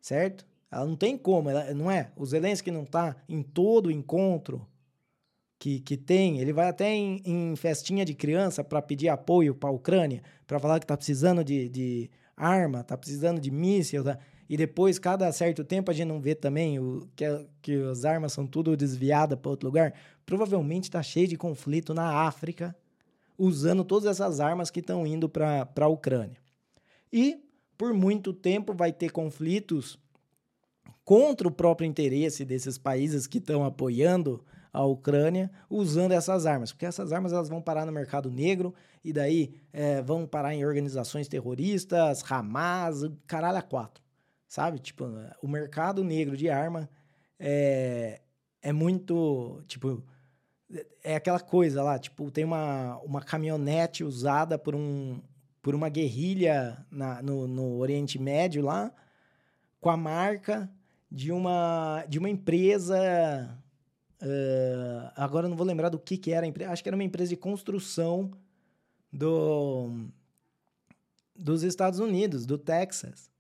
certo? Ela não tem como, ela, não é? O Zelensky não está em todo encontro que, que tem, ele vai até em, em festinha de criança para pedir apoio para a Ucrânia, para falar que está precisando de, de arma, está precisando de míssil, tá? E depois, cada certo tempo, a gente não vê também o, que, que as armas são tudo desviadas para outro lugar. Provavelmente está cheio de conflito na África, usando todas essas armas que estão indo para a Ucrânia. E, por muito tempo, vai ter conflitos contra o próprio interesse desses países que estão apoiando a Ucrânia usando essas armas, porque essas armas elas vão parar no mercado negro e daí é, vão parar em organizações terroristas, Hamas, caralho a quatro, sabe? Tipo, o mercado negro de arma é, é muito, tipo, é aquela coisa lá, tipo, tem uma, uma caminhonete usada por um por uma guerrilha na, no, no Oriente Médio lá, com a marca de uma, de uma empresa Uh, agora não vou lembrar do que, que era a empresa. Acho que era uma empresa de construção do, dos Estados Unidos, do Texas.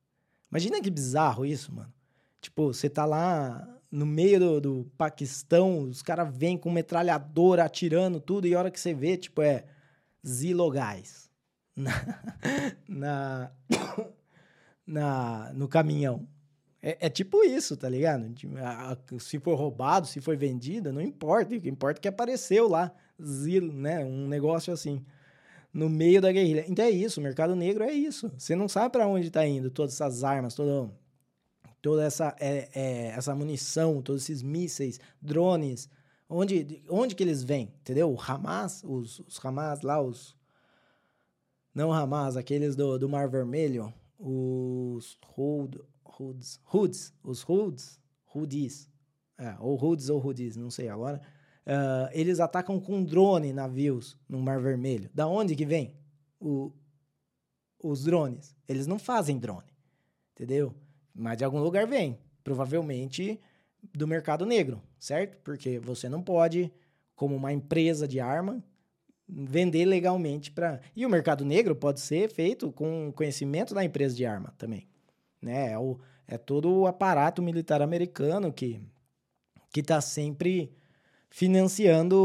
Imagina que bizarro isso, mano. Tipo, você tá lá no meio do, do Paquistão, os caras vêm com metralhadora atirando tudo, e a hora que você vê, tipo, é Zilogás na, na, na, no caminhão. É, é, tipo isso, tá ligado? Se for roubado, se foi vendida, não importa. O que importa é que apareceu lá, zilo, né? Um negócio assim, no meio da guerrilha. Então é isso, o mercado negro é isso. Você não sabe para onde tá indo todas essas armas, todo, toda essa, é, é, essa munição, todos esses mísseis, drones. Onde, onde que eles vêm, entendeu? O Hamas, os, os Hamas lá, os... Não Hamas, aqueles do, do Mar Vermelho, os Hold, Hoods. Hoods. Os Hoods. Hoodies. É, ou Hoods ou Hoodies, não sei agora. Uh, eles atacam com drone navios no Mar Vermelho. Da onde que vem o, os drones? Eles não fazem drone, entendeu? Mas de algum lugar vem. Provavelmente do mercado negro, certo? Porque você não pode, como uma empresa de arma, vender legalmente para. E o mercado negro pode ser feito com conhecimento da empresa de arma também. Né? É, o, é todo o aparato militar americano que que está sempre financiando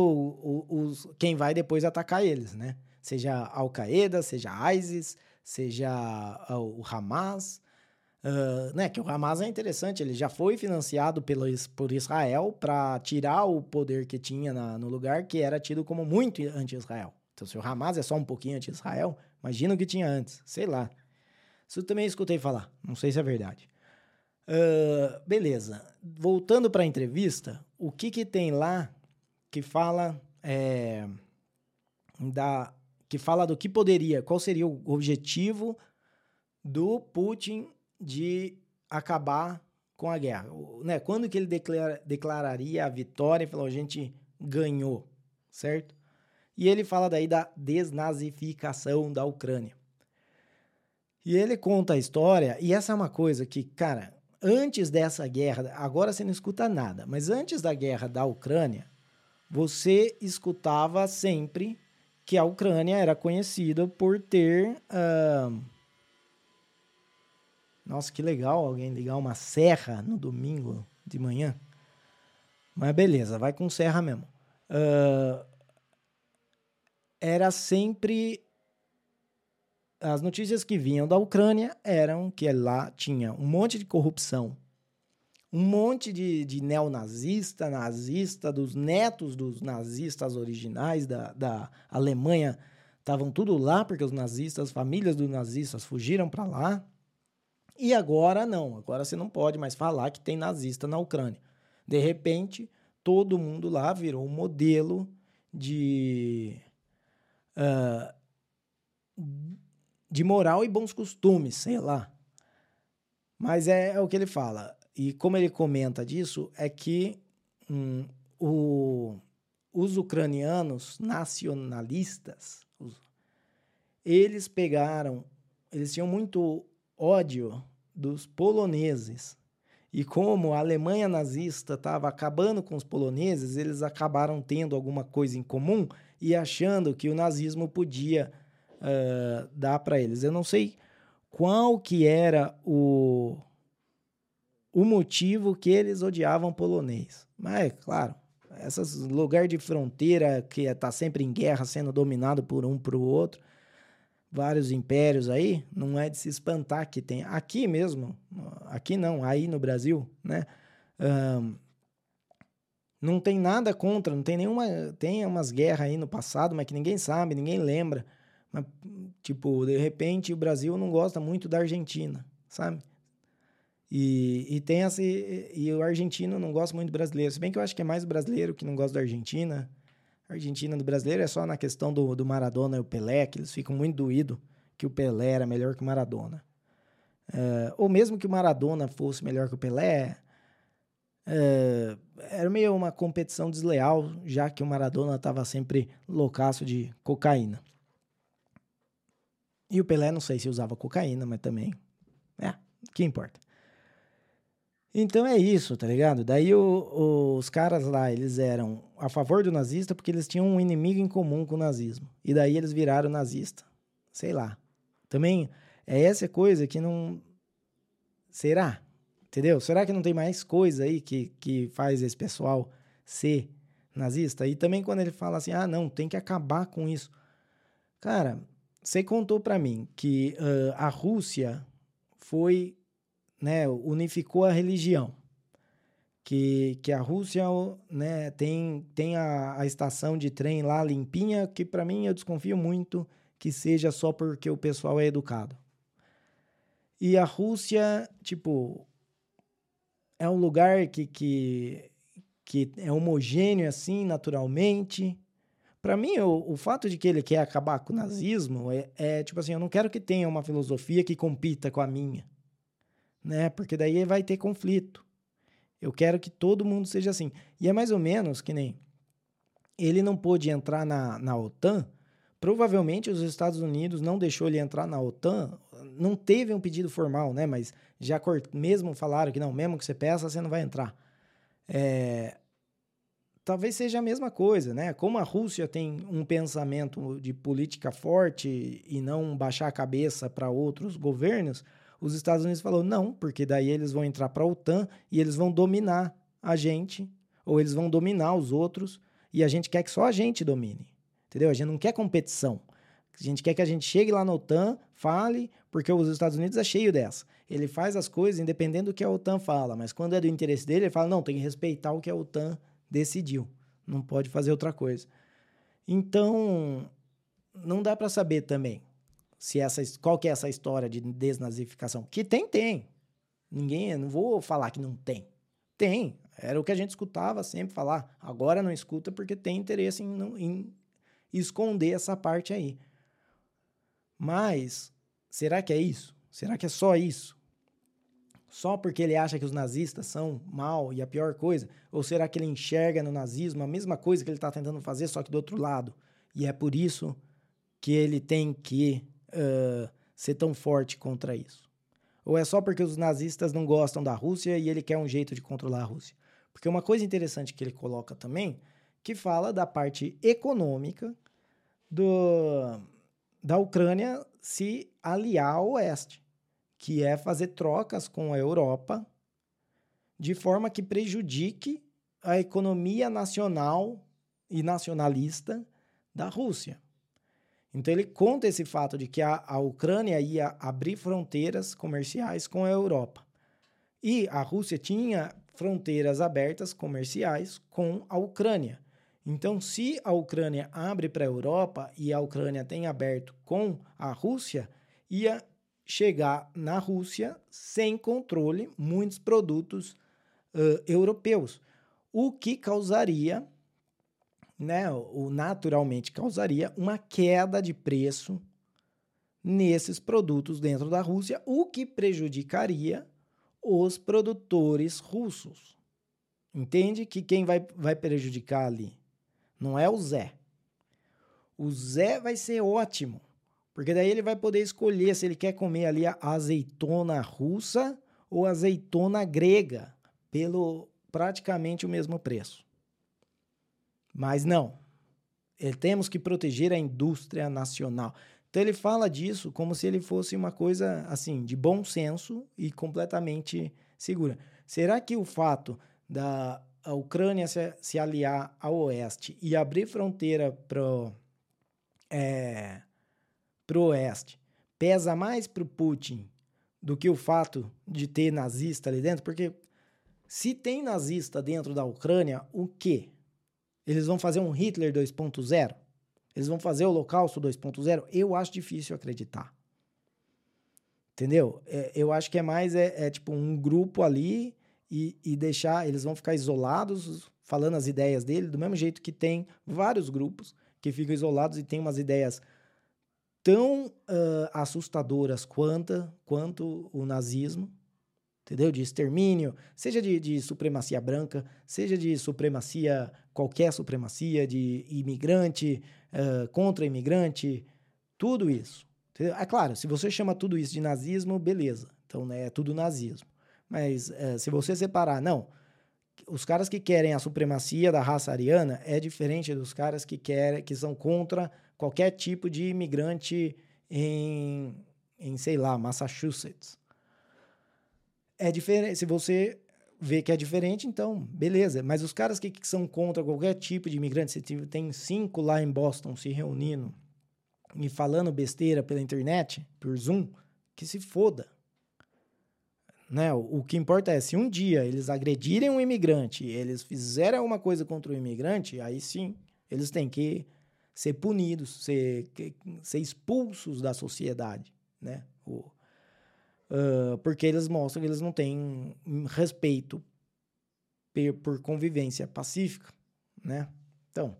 os, quem vai depois atacar eles, né? Seja Al-Qaeda, seja ISIS, seja o Hamas, uh, né? Que o Hamas é interessante, ele já foi financiado pelo, por Israel para tirar o poder que tinha na, no lugar que era tido como muito anti-Israel. Então, se o Hamas é só um pouquinho anti-Israel, imagina o que tinha antes, sei lá. Isso também escutei falar, não sei se é verdade. Uh, beleza. Voltando para a entrevista, o que, que tem lá que fala é, da que fala do que poderia, qual seria o objetivo do Putin de acabar com a guerra, né? Quando que ele declara, declararia a vitória e falou a gente ganhou, certo? E ele fala daí da desnazificação da Ucrânia. E ele conta a história, e essa é uma coisa que, cara, antes dessa guerra, agora você não escuta nada, mas antes da guerra da Ucrânia, você escutava sempre que a Ucrânia era conhecida por ter. Uh... Nossa, que legal alguém ligar uma serra no domingo de manhã. Mas beleza, vai com serra mesmo. Uh... Era sempre. As notícias que vinham da Ucrânia eram que lá tinha um monte de corrupção um monte de, de neonazista, nazista, dos netos dos nazistas originais da, da Alemanha estavam tudo lá, porque os nazistas, as famílias dos nazistas fugiram para lá. E agora não, agora você não pode mais falar que tem nazista na Ucrânia. De repente, todo mundo lá virou um modelo de. Uh, de moral e bons costumes, sei lá. Mas é, é o que ele fala. E como ele comenta disso, é que hum, o, os ucranianos nacionalistas, os, eles pegaram, eles tinham muito ódio dos poloneses. E como a Alemanha nazista estava acabando com os poloneses, eles acabaram tendo alguma coisa em comum e achando que o nazismo podia uh, dar para eles. Eu não sei qual que era o, o motivo que eles odiavam polonês. Mas, claro, esses lugar de fronteira que está sempre em guerra, sendo dominado por um para o outro, vários impérios aí, não é de se espantar que tem. Aqui mesmo, aqui não, aí no Brasil, né? Um, não tem nada contra, não tem nenhuma. Tem umas guerras aí no passado, mas que ninguém sabe, ninguém lembra. Mas, tipo, de repente o Brasil não gosta muito da Argentina, sabe? E, e tem essa. E o argentino não gosta muito do brasileiro. Se bem que eu acho que é mais o brasileiro que não gosta da Argentina. A Argentina do brasileiro é só na questão do, do Maradona e o Pelé, que eles ficam muito doídos que o Pelé era melhor que o Maradona. Uh, ou mesmo que o Maradona fosse melhor que o Pelé, uh, era meio uma competição desleal, já que o Maradona estava sempre loucaço de cocaína. E o Pelé, não sei se usava cocaína, mas também. É, que importa. Então é isso, tá ligado? Daí o, os caras lá, eles eram a favor do nazista porque eles tinham um inimigo em comum com o nazismo. E daí eles viraram nazista. Sei lá. Também é essa coisa que não. Será? Entendeu? Será que não tem mais coisa aí que, que faz esse pessoal ser nazista? E também quando ele fala assim, ah, não, tem que acabar com isso. Cara, você contou para mim que uh, a Rússia foi né, unificou a religião. Que, que a Rússia né, tem, tem a, a estação de trem lá limpinha, que para mim eu desconfio muito que seja só porque o pessoal é educado. E a Rússia, tipo, é um lugar que, que, que é homogêneo assim, naturalmente. Para mim, o, o fato de que ele quer acabar com o nazismo é, é tipo assim: eu não quero que tenha uma filosofia que compita com a minha né? Porque daí vai ter conflito. Eu quero que todo mundo seja assim. E é mais ou menos que nem ele não pôde entrar na, na OTAN. Provavelmente os Estados Unidos não deixou ele entrar na OTAN. Não teve um pedido formal, né? Mas já mesmo falaram que não, mesmo que você peça, você não vai entrar. É, talvez seja a mesma coisa, né? Como a Rússia tem um pensamento de política forte e não baixar a cabeça para outros governos, os Estados Unidos falou não, porque daí eles vão entrar para a OTAN e eles vão dominar a gente, ou eles vão dominar os outros, e a gente quer que só a gente domine. Entendeu? A gente não quer competição. A gente quer que a gente chegue lá na OTAN, fale, porque os Estados Unidos é cheio dessa. Ele faz as coisas independente do que a OTAN fala, mas quando é do interesse dele, ele fala: não, tem que respeitar o que a OTAN decidiu. Não pode fazer outra coisa. Então, não dá para saber também se essa qual que é essa história de desnazificação. Que tem, tem. Ninguém, não vou falar que não tem. Tem. Era o que a gente escutava sempre falar. Agora não escuta porque tem interesse em, em esconder essa parte aí. Mas será que é isso? Será que é só isso? Só porque ele acha que os nazistas são mal e a pior coisa? Ou será que ele enxerga no nazismo a mesma coisa que ele está tentando fazer, só que do outro lado? E é por isso que ele tem que uh, ser tão forte contra isso? Ou é só porque os nazistas não gostam da Rússia e ele quer um jeito de controlar a Rússia? Porque uma coisa interessante que ele coloca também, que fala da parte econômica do, da Ucrânia se aliar ao Oeste, que é fazer trocas com a Europa de forma que prejudique a economia nacional e nacionalista da Rússia. Então ele conta esse fato de que a, a Ucrânia ia abrir fronteiras comerciais com a Europa. E a Rússia tinha fronteiras abertas comerciais com a Ucrânia. Então, se a Ucrânia abre para a Europa e a Ucrânia tem aberto com a Rússia, ia chegar na Rússia sem controle muitos produtos uh, europeus, o que causaria, né, o naturalmente causaria uma queda de preço nesses produtos dentro da Rússia, o que prejudicaria os produtores russos. Entende que quem vai, vai prejudicar ali? Não é o Zé. O Zé vai ser ótimo, porque daí ele vai poder escolher se ele quer comer ali a azeitona russa ou azeitona grega, pelo praticamente o mesmo preço. Mas não. Temos que proteger a indústria nacional. Então ele fala disso como se ele fosse uma coisa assim de bom senso e completamente segura. Será que o fato da Ucrânia se, se aliar ao oeste e abrir fronteira para é, o oeste pesa mais para o Putin do que o fato de ter nazista ali dentro? Porque se tem nazista dentro da Ucrânia, o quê? Eles vão fazer um Hitler 2.0? Eles vão fazer o Holocausto 2.0? Eu acho difícil acreditar. Entendeu? É, eu acho que é mais é, é tipo um grupo ali e, e deixar, eles vão ficar isolados, falando as ideias dele, do mesmo jeito que tem vários grupos que ficam isolados e têm umas ideias tão uh, assustadoras quanto, quanto o nazismo, entendeu? De extermínio, seja de, de, supremacia branca, seja de supremacia, qualquer supremacia, de imigrante, uh, contra imigrante, tudo isso. Entendeu? É claro, se você chama tudo isso de nazismo, beleza. Então, né, é tudo nazismo. Mas é, se você separar, não, os caras que querem a supremacia da raça ariana é diferente dos caras que querem, que são contra qualquer tipo de imigrante em, em sei lá, Massachusetts. É diferente. Se você vê que é diferente, então, beleza. Mas os caras que, que são contra qualquer tipo de imigrante, você tem cinco lá em Boston se reunindo e falando besteira pela internet, por Zoom, que se foda. Né? O, o, que importa é, se um dia eles agredirem um imigrante, eles fizerem alguma coisa contra o imigrante, aí sim, eles têm que ser punidos, ser, ser expulsos da sociedade, né? O, uh, porque eles mostram que eles não têm respeito por convivência pacífica, né? Então,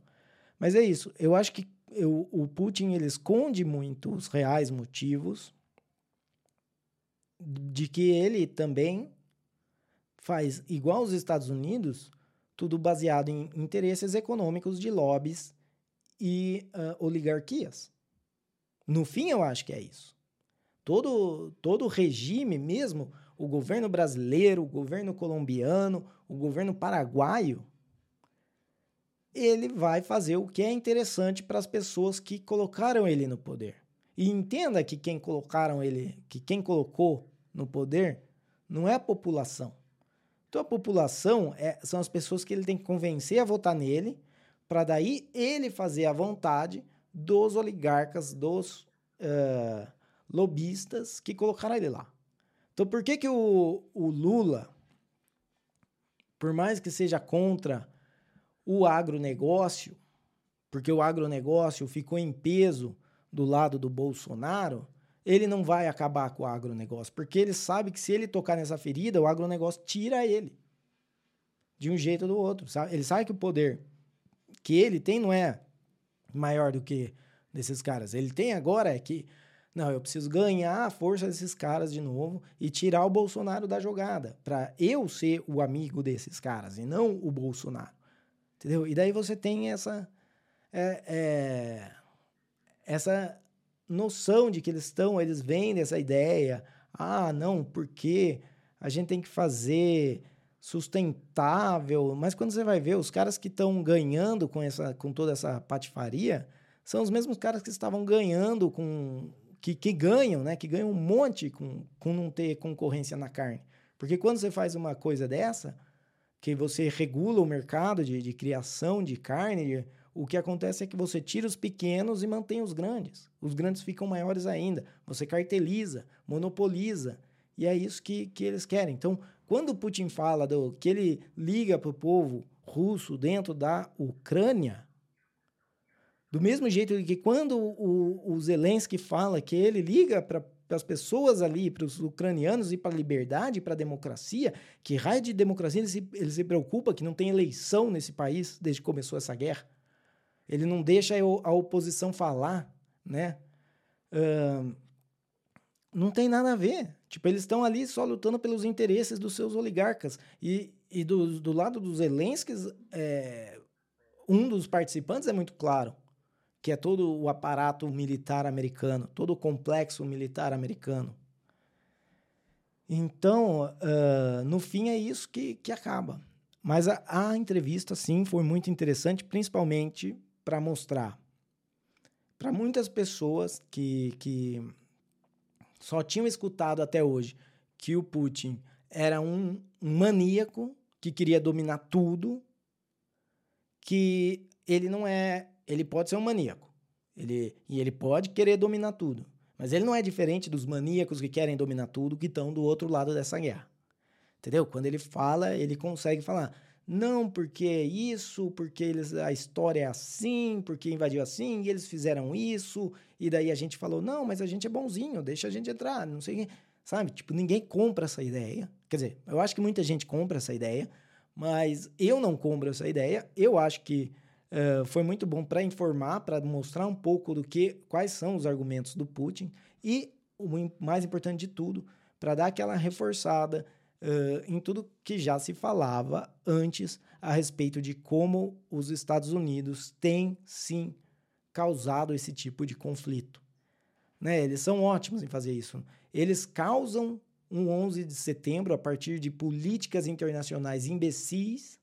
mas é isso. Eu acho que eu, o Putin ele esconde muito os reais motivos de que ele também faz igual os Estados Unidos, tudo baseado em interesses econômicos de lobbies e uh, oligarquias. No fim, eu acho que é isso. Todo, todo regime, mesmo o governo brasileiro, o governo colombiano, o governo paraguaio ele vai fazer o que é interessante para as pessoas que colocaram ele no poder. E entenda que quem colocaram ele, que quem colocou no poder não é a população. Então a população é, são as pessoas que ele tem que convencer a votar nele, para daí ele fazer a vontade dos oligarcas, dos uh, lobistas que colocaram ele lá. Então por que, que o, o Lula, por mais que seja contra o agronegócio, porque o agronegócio ficou em peso do lado do Bolsonaro, ele não vai acabar com o agronegócio, porque ele sabe que se ele tocar nessa ferida, o agronegócio tira ele de um jeito ou do outro, sabe? Ele sabe que o poder que ele tem não é maior do que desses caras. Ele tem agora é que não, eu preciso ganhar a força desses caras de novo e tirar o Bolsonaro da jogada, para eu ser o amigo desses caras e não o Bolsonaro. Entendeu? E daí você tem essa. É, é, essa noção de que eles estão, eles vêm dessa ideia. Ah, não, porque a gente tem que fazer sustentável. Mas quando você vai ver, os caras que estão ganhando com, essa, com toda essa patifaria são os mesmos caras que estavam ganhando com. Que, que ganham, né? Que ganham um monte com, com não ter concorrência na carne. Porque quando você faz uma coisa dessa, que você regula o mercado de, de criação de carne, o que acontece é que você tira os pequenos e mantém os grandes. Os grandes ficam maiores ainda. Você carteliza, monopoliza. E é isso que, que eles querem. Então, quando o Putin fala do, que ele liga para o povo russo dentro da Ucrânia, do mesmo jeito que quando o, o Zelensky fala que ele liga para as pessoas ali, para os ucranianos e para a liberdade, para a democracia, que raio de democracia ele se, ele se preocupa que não tem eleição nesse país desde que começou essa guerra. Ele não deixa a oposição falar, né? Uh, não tem nada a ver. Tipo, eles estão ali só lutando pelos interesses dos seus oligarcas. E, e do, do lado dos Zelensky, é, um dos participantes é muito claro que é todo o aparato militar americano, todo o complexo militar americano. Então, uh, no fim, é isso que, que acaba. Mas a, a entrevista, sim, foi muito interessante, principalmente para mostrar para muitas pessoas que, que só tinham escutado até hoje que o Putin era um, um maníaco que queria dominar tudo, que ele não é ele pode ser um maníaco. Ele, e ele pode querer dominar tudo. Mas ele não é diferente dos maníacos que querem dominar tudo, que estão do outro lado dessa guerra. Entendeu? Quando ele fala, ele consegue falar. Não, porque isso, porque eles, a história é assim, porque invadiu assim, e eles fizeram isso, e daí a gente falou, não, mas a gente é bonzinho, deixa a gente entrar, não sei Sabe? Tipo, ninguém compra essa ideia. Quer dizer, eu acho que muita gente compra essa ideia, mas eu não compro essa ideia. Eu acho que Uh, foi muito bom para informar, para mostrar um pouco do que, quais são os argumentos do Putin e, o mais importante de tudo, para dar aquela reforçada uh, em tudo que já se falava antes a respeito de como os Estados Unidos têm sim causado esse tipo de conflito. Né? Eles são ótimos em fazer isso. Eles causam um 11 de setembro a partir de políticas internacionais imbecis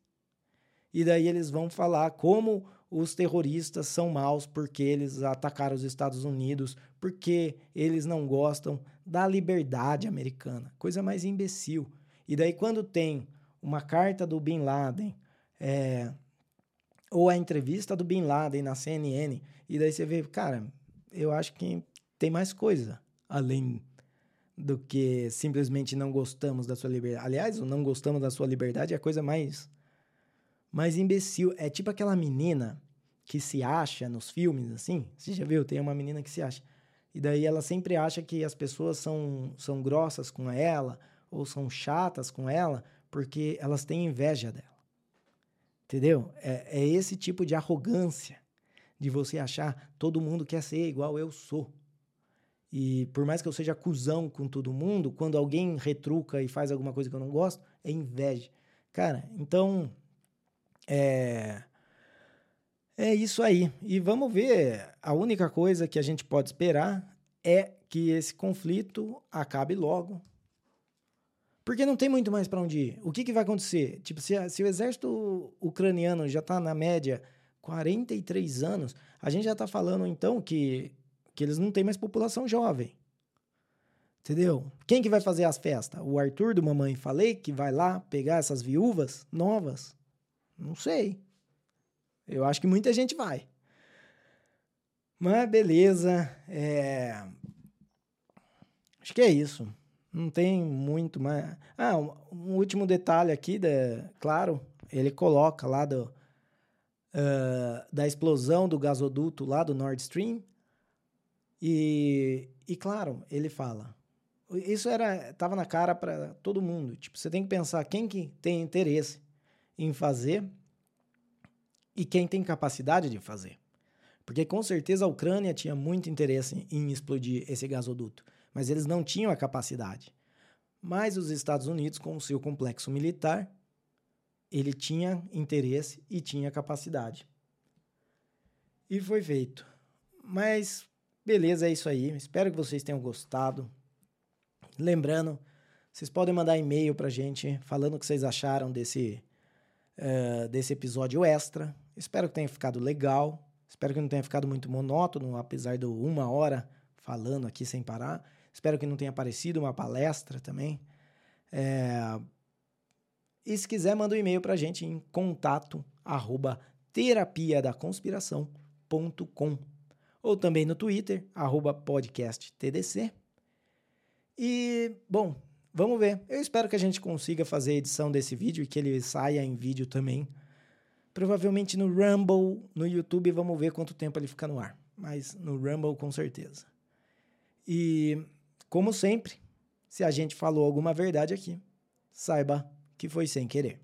e daí eles vão falar como os terroristas são maus porque eles atacaram os Estados Unidos, porque eles não gostam da liberdade americana. Coisa mais imbecil. E daí, quando tem uma carta do Bin Laden, é, ou a entrevista do Bin Laden na CNN, e daí você vê, cara, eu acho que tem mais coisa além do que simplesmente não gostamos da sua liberdade. Aliás, o não gostamos da sua liberdade é a coisa mais mas imbecil. É tipo aquela menina que se acha nos filmes, assim. Você já viu? Tem uma menina que se acha. E daí ela sempre acha que as pessoas são, são grossas com ela ou são chatas com ela porque elas têm inveja dela. Entendeu? É, é esse tipo de arrogância de você achar todo mundo quer ser igual eu sou. E por mais que eu seja cuzão com todo mundo, quando alguém retruca e faz alguma coisa que eu não gosto, é inveja. Cara, então é, é isso aí. E vamos ver. A única coisa que a gente pode esperar é que esse conflito acabe logo. Porque não tem muito mais para onde ir. O que, que vai acontecer? Tipo, se, se o exército ucraniano já está na média 43 anos, a gente já está falando então que, que eles não têm mais população jovem. Entendeu? Quem que vai fazer as festas? O Arthur do Mamãe Falei que vai lá pegar essas viúvas novas? Não sei. Eu acho que muita gente vai. Mas beleza. É... Acho que é isso. Não tem muito mais. Ah, um, último detalhe aqui, da, claro, ele coloca lá do, uh, da explosão do gasoduto lá do Nord Stream. E, e claro, ele fala. Isso era tava na cara para todo mundo. Tipo, você tem que pensar quem que tem interesse em fazer e quem tem capacidade de fazer. Porque com certeza a Ucrânia tinha muito interesse em explodir esse gasoduto mas eles não tinham a capacidade. Mas os Estados Unidos, com o seu complexo militar, ele tinha interesse e tinha capacidade. E foi feito. Mas beleza, é isso aí. Espero que vocês tenham gostado. Lembrando, vocês podem mandar e-mail pra gente falando o que vocês acharam desse, uh, desse episódio extra. Espero que tenha ficado legal. Espero que não tenha ficado muito monótono, apesar de uma hora falando aqui sem parar. Espero que não tenha aparecido uma palestra também. É... E se quiser, manda um e-mail para a gente em contato arroba terapia da conspiração.com ou também no Twitter, arroba podcasttdc. E, bom, vamos ver. Eu espero que a gente consiga fazer a edição desse vídeo e que ele saia em vídeo também. Provavelmente no Rumble, no YouTube, vamos ver quanto tempo ele fica no ar. Mas no Rumble, com certeza. E como sempre, se a gente falou alguma verdade aqui, saiba que foi sem querer.